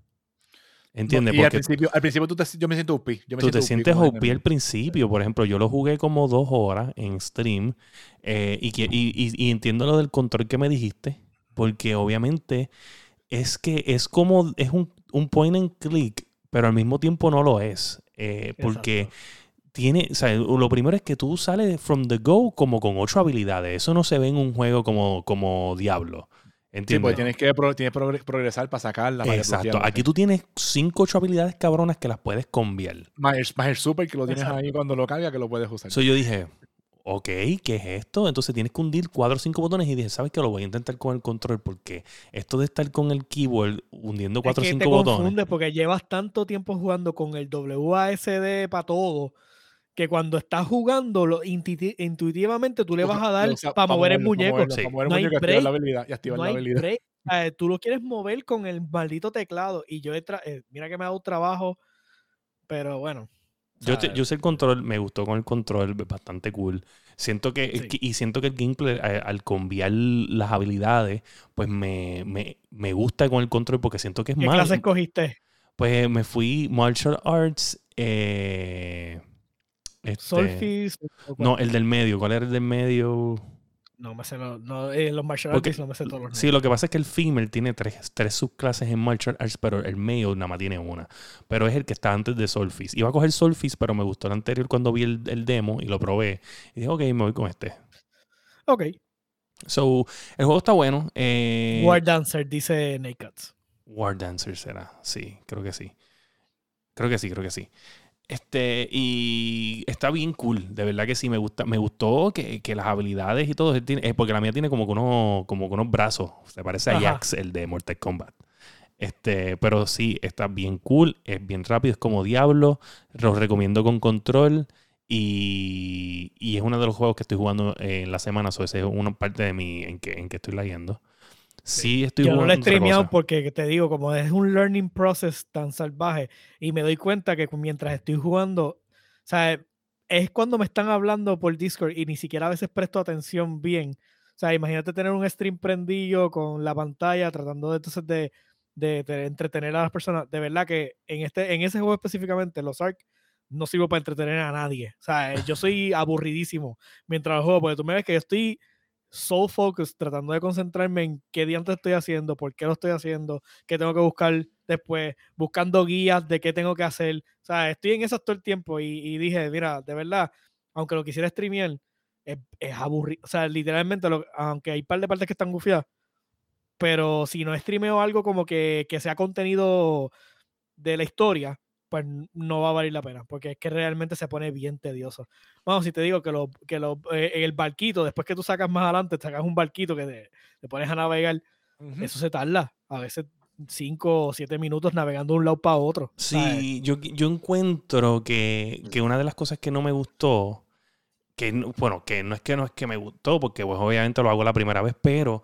¿Entiendes? Y al Porque principio, al principio tú te- yo me siento OP. Yo me tú te sientes OP al principio. Por ejemplo, yo lo jugué como dos horas en stream eh, y, que- y- y- y entiendo lo del control que me dijiste, porque obviamente es que es como, es un, un point and click, pero al mismo tiempo no lo es. eh, porque Exacto. tiene, o sea, lo primero es que tú sales from the go como con ocho habilidades. Eso no se ve en un juego como, como Diablo. Sí, ¿Entiendes? porque tienes que pro- tienes que progre- progresar para sacarla. Exacto. Aquí tú tienes cinco ocho habilidades cabronas que las puedes cambiar. Más el, más el super que lo tienes Exacto. ahí cuando lo carga que lo puedes usar. So yo dije, ok, ¿qué es esto? Entonces tienes que hundir cuatro o cinco botones y dije, ¿sabes qué? Lo voy a intentar con el control porque esto de estar con el keyboard hundiendo cuatro o es que te cinco botones. confundes porque llevas tanto tiempo jugando con el WASD para todo que cuando estás jugando lo intuiti- intuitivamente tú le vas a dar para mover el muñeco. moverlo, Sí. pa' mover el No hay muñeco y activar la break. habilidad. Y activar No la hay habilidad. break. Eh, tú lo quieres mover con el maldito teclado y yo he tra- eh, mira que me ha dado trabajo, pero bueno. Yo, te- yo sé el control, me gustó con el control, bastante cool. Siento que, Sí. que- y siento que el gameplay, a- al cambiar las habilidades, pues me, me, me gusta con el control porque siento que es ¿Qué más. clase escogiste? Pues me fui martial arts eh, este. No, el del medio. ¿Cuál era el del medio? No me sé los, no, eh, los martial Porque- arts no me sé todos los Sí, lo que pasa es que el female tiene tres, tres subclases en martial arts, pero el male nada más tiene una. Pero es el que está antes de Solfis. Iba a coger Solfis, pero me gustó el anterior cuando vi el, el demo y lo probé. Y dije, ok, me voy con este. Ok. So, el juego está bueno. Eh, War Dancer, dice Naked. War Dancer será. Sí, creo que sí. Creo que sí, creo que sí. Este, y está bien cool. De verdad que sí, me gusta. Me gustó que, que las habilidades y todo. eh, porque la mía tiene como que unos, como que unos brazos. Se parece a. Jax, el de Mortal Kombat. Este, pero sí, está bien cool. Es bien rápido, es como Diablo. Lo recomiendo con control. Y, y es uno de los juegos que estoy jugando en la semana. So, esa es una parte de mi en que, en que estoy leyendo. Sí, estoy Yo no lo he streameado porque te digo, como es un learning process tan salvaje y me doy cuenta que mientras estoy jugando, o sea, es cuando me están hablando por Discord y ni siquiera a veces presto atención bien. O sea, imagínate tener un stream prendido con la pantalla tratando de, entonces de, de- de entretener a las personas. De verdad que en, este, en ese juego específicamente, los ARC, no sirvo para entretener a nadie. O sea, yo soy aburridísimo mientras juego, porque tú me ves que yo estoy soul focus, tratando de concentrarme en qué diantres estoy haciendo, por qué lo estoy haciendo, qué tengo que buscar después, buscando guías de qué tengo que hacer. O sea, estoy en eso todo el tiempo y, y dije, mira, de verdad, aunque lo quisiera streamear, es, es aburrido. O sea, literalmente, lo- aunque hay un par de partes que están gufiadas, pero si no streameo algo como que, que sea contenido de la historia, pues no va a valer la pena, porque es que realmente se pone bien tedioso. Vamos, si te digo que, lo, que lo, eh, en el barquito, después que tú sacas más adelante, sacas un barquito que te, te pones a navegar, eso se tarda, a veces 5 o 7 minutos navegando de un lado para otro. Sí, yo, yo encuentro que, que una de las cosas que no me gustó, que no- bueno, que no es que no es que me gustó, porque pues obviamente lo hago la primera vez, pero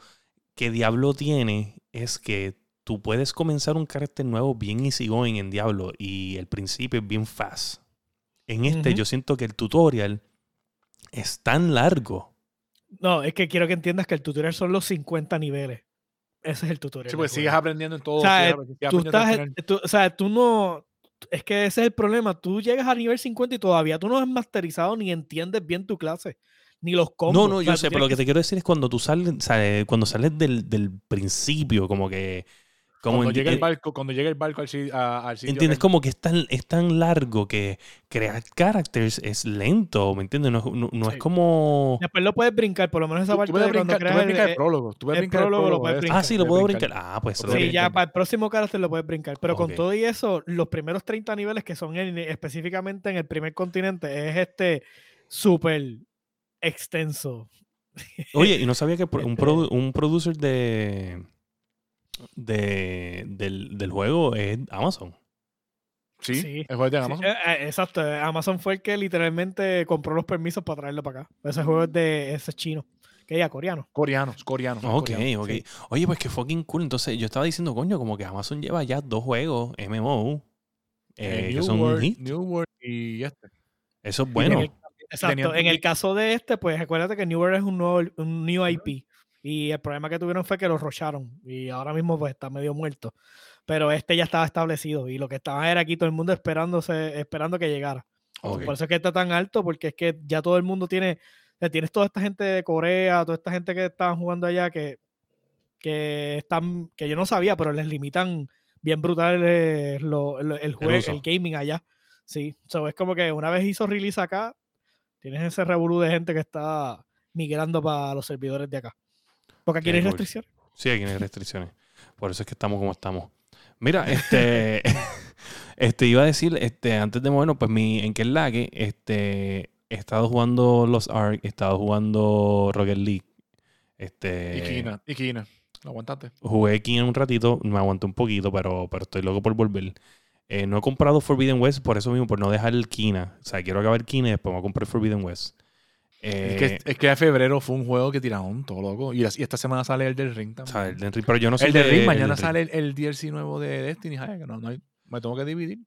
que Diablo tiene es que tú puedes comenzar un carácter nuevo bien easygoing en Diablo y el principio es bien fast. En este yo siento que el tutorial es tan largo. No, es que quiero que entiendas que el tutorial son los 50 niveles. Ese es el tutorial. Sí, pues juego. sigues aprendiendo en todo. O sea, sigues tú al estás, tú- o sea, tú no, es que ese es el problema, tú llegas a nivel 50 y todavía tú no has masterizado ni entiendes bien tu clase, ni los combos. No, no, O yo sea, sé, pero lo que te quiero decir es cuando tú sales, o sea, cuando sales del, del principio, como que... Como Cuando llega el barco, cuando llega el barco al, a- al sitio. ¿Entiendes? Como que es tan, es tan largo que crear characters es lento, ¿me entiendes? No, es- no- es como... Después lo puedes brincar, por lo menos esa Tú, parte tú puedes de cuando brincar, tú creas puedes el, brincar el prólogo. Tú puedes el brincar el prólogo lo prólogo. puedes ese. brincar. Ah, sí, lo puedo brincar. Ah, pues Lo Sí, ya para el próximo carácter lo puedes brincar. Pero con todo y eso, los primeros 30 niveles que son en- específicamente en el primer continente es este súper extenso. Oye, y no sabía que un, Este- produ- un producer de, de del, del juego es Amazon. Sí, Sí. el juego es de Amazon. eh, eh, exacto. eh, Amazon fue el que literalmente compró los permisos para traerlo para acá. Ese juego es de ese es chino. Que ya, coreano. Coreanos, coreanos. Ok, coreanos, ok. sí. Oye, pues que fucking cool. Entonces yo estaba diciendo, coño, como que Amazon lleva ya dos juegos MMO Eh, que New son World, hit. New World y este. Eso es En bueno. el- exacto. En el caso de este, pues acuérdate que New World es un nuevo un new IP. Y el problema que tuvieron fue que lo rocharon. Y ahora mismo pues está medio muerto. Pero este ya estaba establecido. Y lo que estaba era aquí todo el mundo esperándose, esperando que llegara. Por eso es que está tan alto, porque es que ya todo el mundo tiene, tienes toda esta gente de Corea, toda esta gente que estaban jugando allá que, que están, que yo no sabía, pero les limitan bien brutal lo- el juego, el, gaming allá. Sí, so, es como que una vez hizo release acá, tienes ese revolú de gente que está migrando para los servidores de acá. Porque aquí no hay cool. restricciones. Sí, aquí no hay restricciones. Por eso es que estamos como estamos. Mira, este, este iba a decir, este, antes de movernos, pues mi, en que lague, este, he estado jugando los Ark, he estado jugando Rocket League. Este, Y Kina, y Kina. ¿Lo aguantaste? Jugué Kina un ratito, me aguanté un poquito, pero, pero estoy loco por volver. Eh, no he comprado Forbidden West por eso mismo, por no dejar el Kina. O sea, quiero acabar Kina y después voy a comprar Forbidden West. Es, Eh, que, es que febrero fue un juego que tiraron todo loco. Y, esta semana sale el del Ring o también. sea, el Elden Ring, pero yo no soy el del de- Ring, mañana del sale el, el DLC nuevo de Destiny. Ay, que no, no hay- me tengo que dividir.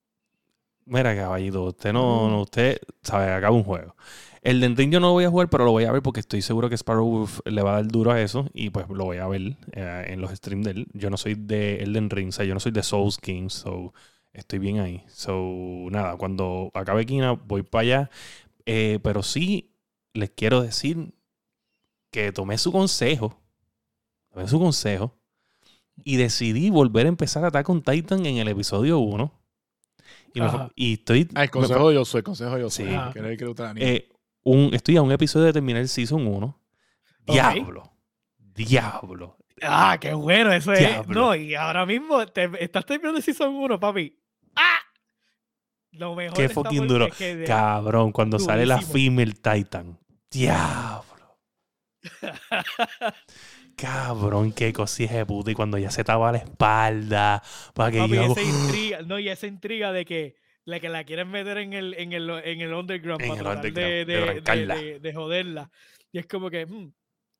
Mira, caballito, usted no, no- usted sabe, acaba un juego. El de Ring yo no lo voy a jugar, pero lo voy a ver porque estoy seguro que Sparrow Wolf le va a dar duro a eso y pues lo voy a ver eh, en los streams de él. Yo no soy de Elden Ring, o sea, yo no soy de Souls King, so Estoy bien ahí. So, nada, cuando acabe Kina, voy para allá. Eh, pero sí, les quiero decir que tomé su consejo. Tomé su consejo. Y decidí volver a empezar a Attack on Titan en el episodio 1. Y, me estoy. Ah, el me consejo yo soy, consejo yo soy. Sí. Eh, un, estoy a un episodio de terminar el Season 1. Ok. Diablo. Diablo. Ah, qué bueno, eso es. Diablo. No, y ahora mismo te, estás terminando el Season 1, papi. ¡Ah! Lo mejor Qué fucking duro. es que de- Cabrón, cuando sale la female Titan. Diablo. Cabrón, qué cosilla de puta. Y cuando ya se tapa la espalda. Para que Papi, yo esa intriga, no, y esa intriga de que la que la quieren meter en el, en el, en el underground En para el de, underground, de de, arrancarla. de- de joderla. Y es como que, mm,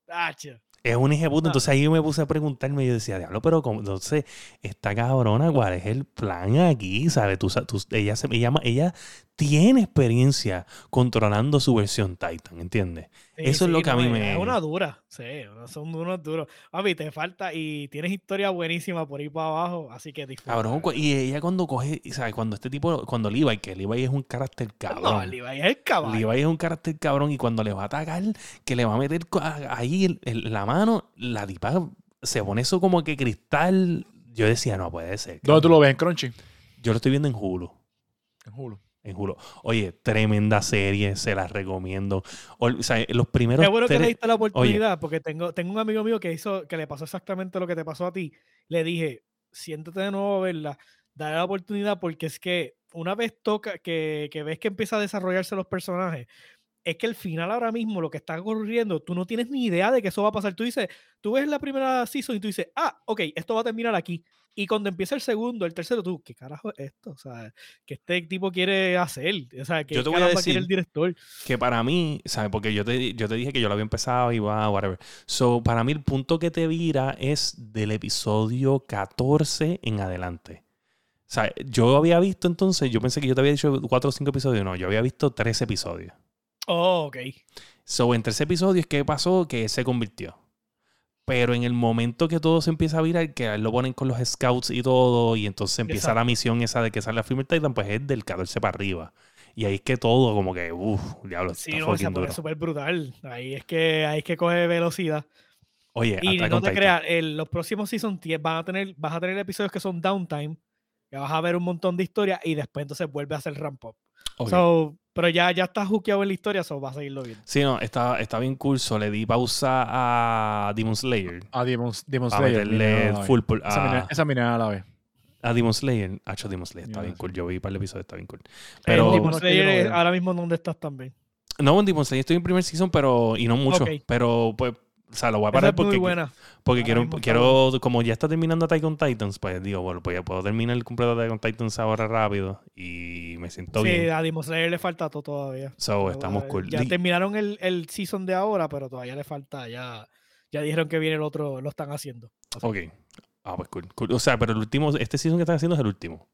tacho. Es un puta. Ah. Entonces ahí yo me puse a preguntarme. y Yo decía, diablo, pero como, entonces, esta cabrona, ¿cuál es el plan aquí? ¿Sabes? Tú, sa- tú- ella, se, ella, ella tiene experiencia controlando su versión Titan, ¿entiendes? Sí, Eso es lo que a no, mí es- me- Es una dura, sí, son unos duros. Papi, te falta y tienes historia buenísima por ir para abajo, así que disfruta. Cabrón, y ella cuando coge, ¿sabes? Cuando este tipo, cuando Levi, que Levi es un carácter cabrón. No, Levi es el caballo. Levi es un carácter cabrón y cuando le va a atacar, que le va a meter ahí el- el- la mano, la tipa se pone eso como que cristal. Yo decía, no puede ser. ¿Dónde tú lo ves? ¿En Crunchy? Yo lo estoy viendo en Hulu. En Hulu. En Hulu. Oye, tremenda serie, se las recomiendo. O, o sea, los primeros. Qué bueno que le diste la oportunidad, porque tengo, tengo un amigo mío que hizo, que le pasó exactamente lo que te pasó a ti. Le dije, siéntate de nuevo a verla, dale la oportunidad, porque es que una vez toca, que, que ves que empieza a desarrollarse los personajes, es que el final ahora mismo, lo que está ocurriendo, tú no tienes ni idea de que eso va a pasar. Tú dices, tú ves la primera season y tú dices, ah, ok, esto va a terminar aquí. Y cuando empieza el segundo, el tercero, tú, ¿qué carajo es esto? O sea, que este tipo quiere hacer. O sea, que Yo te voy a quiere el decir- director? que para mí, ¿sabes? Porque yo te, yo te dije que yo lo había empezado y va, whatever. So, para mí, el punto que te vira es del episodio 14 en adelante. O sea, yo había visto entonces, yo pensé que yo te había dicho 4 o 5 episodios. No, yo había visto 3 episodios. Oh, ok. So, en tres episodios, ¿qué pasó? Que se convirtió. Pero en el momento que todo se empieza a virar, que lo ponen con los scouts y todo, y entonces empieza la misión esa de que sale la Female Titan, pues es del 14 para arriba. Y ahí es que todo, como que, uff, diablo, Sí, está no, duro. súper brutal. Ahí es que ahí es que coge velocidad. Oye, Y no te creas, el- los próximos season 10 van a tener, vas a tener episodios que son downtime, que vas a ver un montón de historia y después entonces vuelve a hacer ramp up. So, pero ya, ya estás hookeado en la historia, so vas a seguirlo viendo. Sí, no, está, está bien cool. So, le di pausa a Demon Slayer. A Demon, Demon Slayer. meterle a la vez. full a, Esa mina a la vez. a Demon Slayer. Hacho, Demon Slayer está bien sí. cool. Yo vi para el episodio, está bien cool. Pero Pero, Demon Demon Slayer ahora mismo donde estás también. no, en Demon Slayer estoy en primer season, pero, y no mucho. Pero, pues, o sea, lo voy a parar es porque, buena. porque Ahora quiero, mismo está quiero como ya está terminando Attack on Titans, pues digo, bueno, pues ya puedo terminar el completo de Attack on Titans ahora rápido y me siento Sí, bien. a Demon Slayer le falta todo todavía. So, estamos Eh, cool. Ya terminaron el, el season de ahora, pero todavía le falta. Ya, ya dijeron que viene el otro, lo están haciendo. Así. Ok. Ah, pues cool, cool. O sea, pero el último, este season que están haciendo es el último.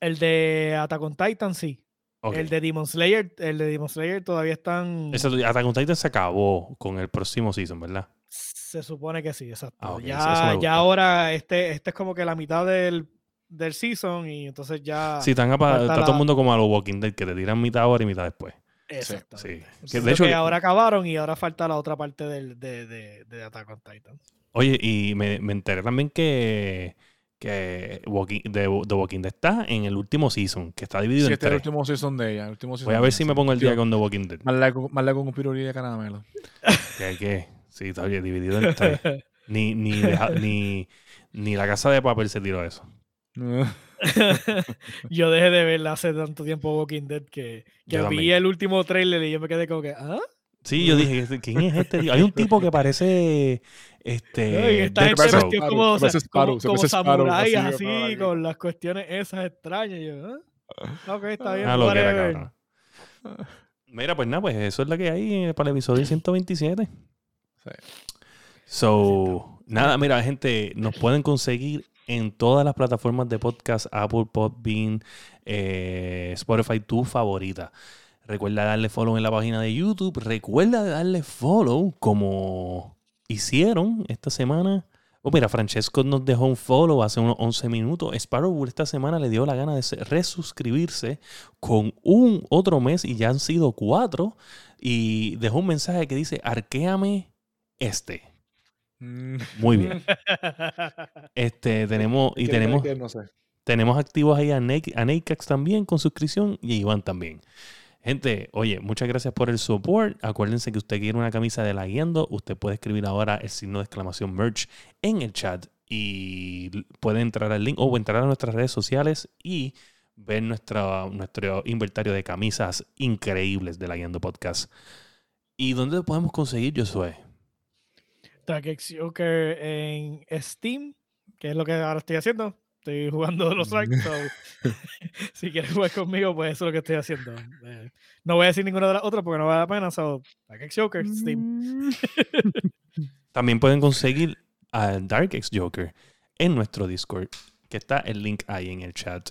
El de Attack on Titan, sí. El de Demon Slayer, el de Demon Slayer todavía están. Eso, Attack on Titan se acabó con el próximo season, ¿verdad? Se supone que sí, exacto. Ah, ya, ya ahora este, este es como que la mitad del, del season y entonces ya. Sí, están está todo el mundo como a los Walking Dead, que te tiran mitad ahora y mitad después. Exactamente. Sí. Que de hecho, que ahora acabaron y ahora falta la otra parte del, de, de, de Attack on Titan. oye, y me, me enteré también que, que Walking, de, The Walking Dead está en el último season, que está dividido Sí, en este es el tres. último season de ella. el último season Voy a ver si me pongo el día Tío, con The Walking Dead. Más largo, más largo con un pirulí de caramelo. Que hay que, sí, está bien, dividido en tres. Ni, ni, deja- ni, ni la casa de papel se tiró eso. yo dejé de verla hace tanto tiempo Walking Dead que, que vi el último trailer y yo me quedé como que, ¿ah? Sí, yo dije, "¿Este- ¿quién es este? Hay un tipo que parece este Stroke. vestido Sparrow, como, o sea, Sparrow, como samuráis así, con las cuestiones esas extrañas. Yo, ¿ah? Ok, está bien. Ah, lo que era. Mira, pues nada, pues eso es lo que hay eh, para el episodio 127. Sí. So, nada, mira, gente, nos pueden conseguir en todas las plataformas de podcast, Apple, Podbean, eh, Spotify, tu favorita. Recuerda darle follow en la página de YouTube. Recuerda darle follow como hicieron esta semana Oh, mira, Francesco nos dejó un follow hace unos 11 minutos. Sparrow esta semana le dio la gana de se- resuscribirse con un otro mes y ya han sido cuatro. Y dejó un mensaje que dice, arquéame este. Mm. Muy bien. Este, tenemos, y ¿Qué tenemos, que no sé. tenemos activos ahí a, Natecax también con suscripción y a Iván también. Gente, oye, muchas gracias por el support. Acuérdense que usted quiere una camisa de la guiando. Usted puede escribir ahora el signo de exclamación merch en el chat y puede entrar al link o entrar a nuestras redes sociales y ver nuestra, nuestro inventario de camisas increíbles de la guiando podcast. ¿Y dónde podemos conseguir, Josué? Joker en Steam, que es lo que ahora estoy haciendo. Estoy jugando los Ark, so, si quieres jugar conmigo, pues eso es lo que estoy haciendo. Eh, no voy a decir ninguna de las otras porque no vale la pena, so Track Joker, Steam. También pueden conseguir a Dark X Joker en nuestro Discord, que está el link ahí en el chat.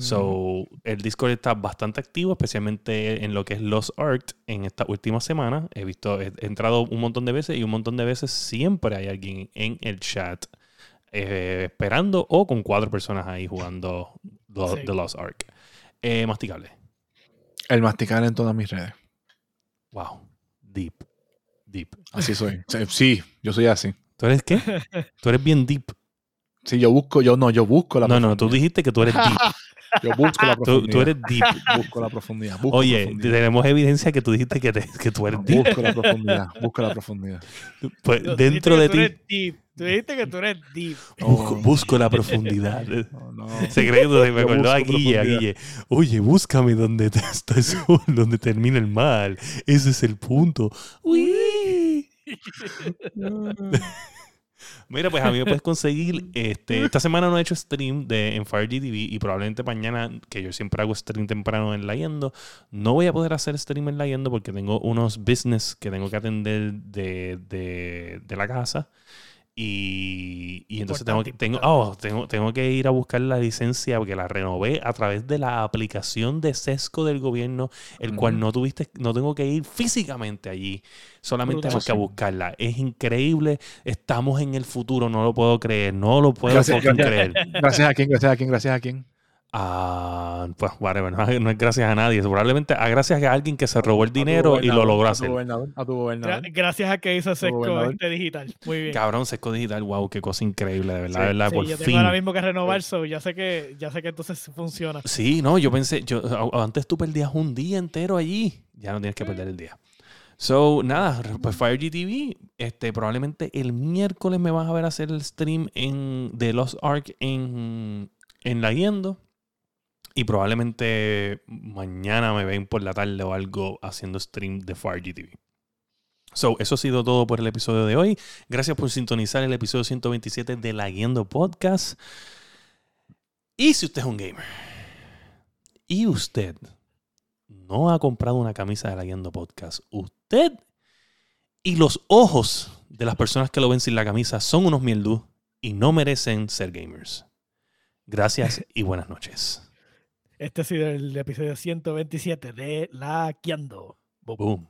So, el Discord está bastante activo, especialmente en lo que es Lost Art en esta última semana. He visto, he, he entrado un montón de veces y un montón de veces siempre hay alguien en el chat eh, esperando o con cuatro personas ahí jugando lo- Sí. The Lost Ark. Eh, masticable. El masticar en todas mis redes. Wow. Deep. Deep. Así soy. Sí, yo soy así. ¿Tú eres qué? Tú eres bien deep. Sí, yo busco, yo no, yo busco la No, no, tú dijiste que tú eres deep. Yo busco la profundidad. tú eres deep. Busco la profundidad. busco Oye, profundidad. tenemos evidencia que tú dijiste que, te- que tú eres deep. Busco la profundidad. Busco la profundidad. Pues, dentro de ti, eres deep. Tú dijiste que tú eres deep. busco, No. busco la profundidad. No, no. Se cree que se me acordó a Guille, a. Guille. Oye, búscame donde te- está el sol, donde termina el mal. Ese es el punto. Uy. Mira, pues a mí me puedes conseguir. Este, esta semana no he hecho stream de, en FireGTV y probablemente mañana, que yo siempre hago stream temprano en Layendo, no voy a poder hacer stream en Layendo porque tengo unos business que tengo que atender de, de, de la casa. Y, y entonces tengo tengo, oh, tengo, tengo que ir a buscar la licencia porque la renové a través de la aplicación de sesco del gobierno, el cual no tuviste, no tengo que ir físicamente allí, solamente tengo que buscarla. Es increíble, estamos en el futuro, no lo puedo creer, no lo puedo Gracias, fucking gracias. creer. Gracias a quién, gracias a quién, gracias a quién. Ah, pues whatever, no, es- no es gracias a nadie, probablemente a gracias a alguien que se robó el A dinero y lo logró a tu hacer. gobernador, A tu gobernador. Gra- Gracias a que hizo Sesco este digital. Muy bien. Cabrón, Sesco Digital, wow, qué cosa increíble, de verdad, Sí, de verdad, Sí, por yo tengo fin. ahora mismo que renovar, so ya sé que, ya sé que entonces funciona. Sí, no, yo pensé, yo a- antes tú perdías un día entero allí, ya no tienes que perder el día. So, nada, pues FireGTV, este, probablemente el miércoles me vas a ver hacer el stream en, de Lost Ark en, en La Guiendo. Y probablemente mañana me ven por la tarde o algo haciendo stream de FireGTV. So, eso ha sido todo por el episodio de hoy. Gracias por sintonizar el episodio 127 de La Guiendo Podcast. Y si usted es un gamer y usted no ha comprado una camisa de La Guiando Podcast, usted y los ojos de las personas que lo ven sin la camisa son unos mierdú y no merecen ser gamers. Gracias y buenas noches. Este ha sido el episodio 127 de La Boom. Boom.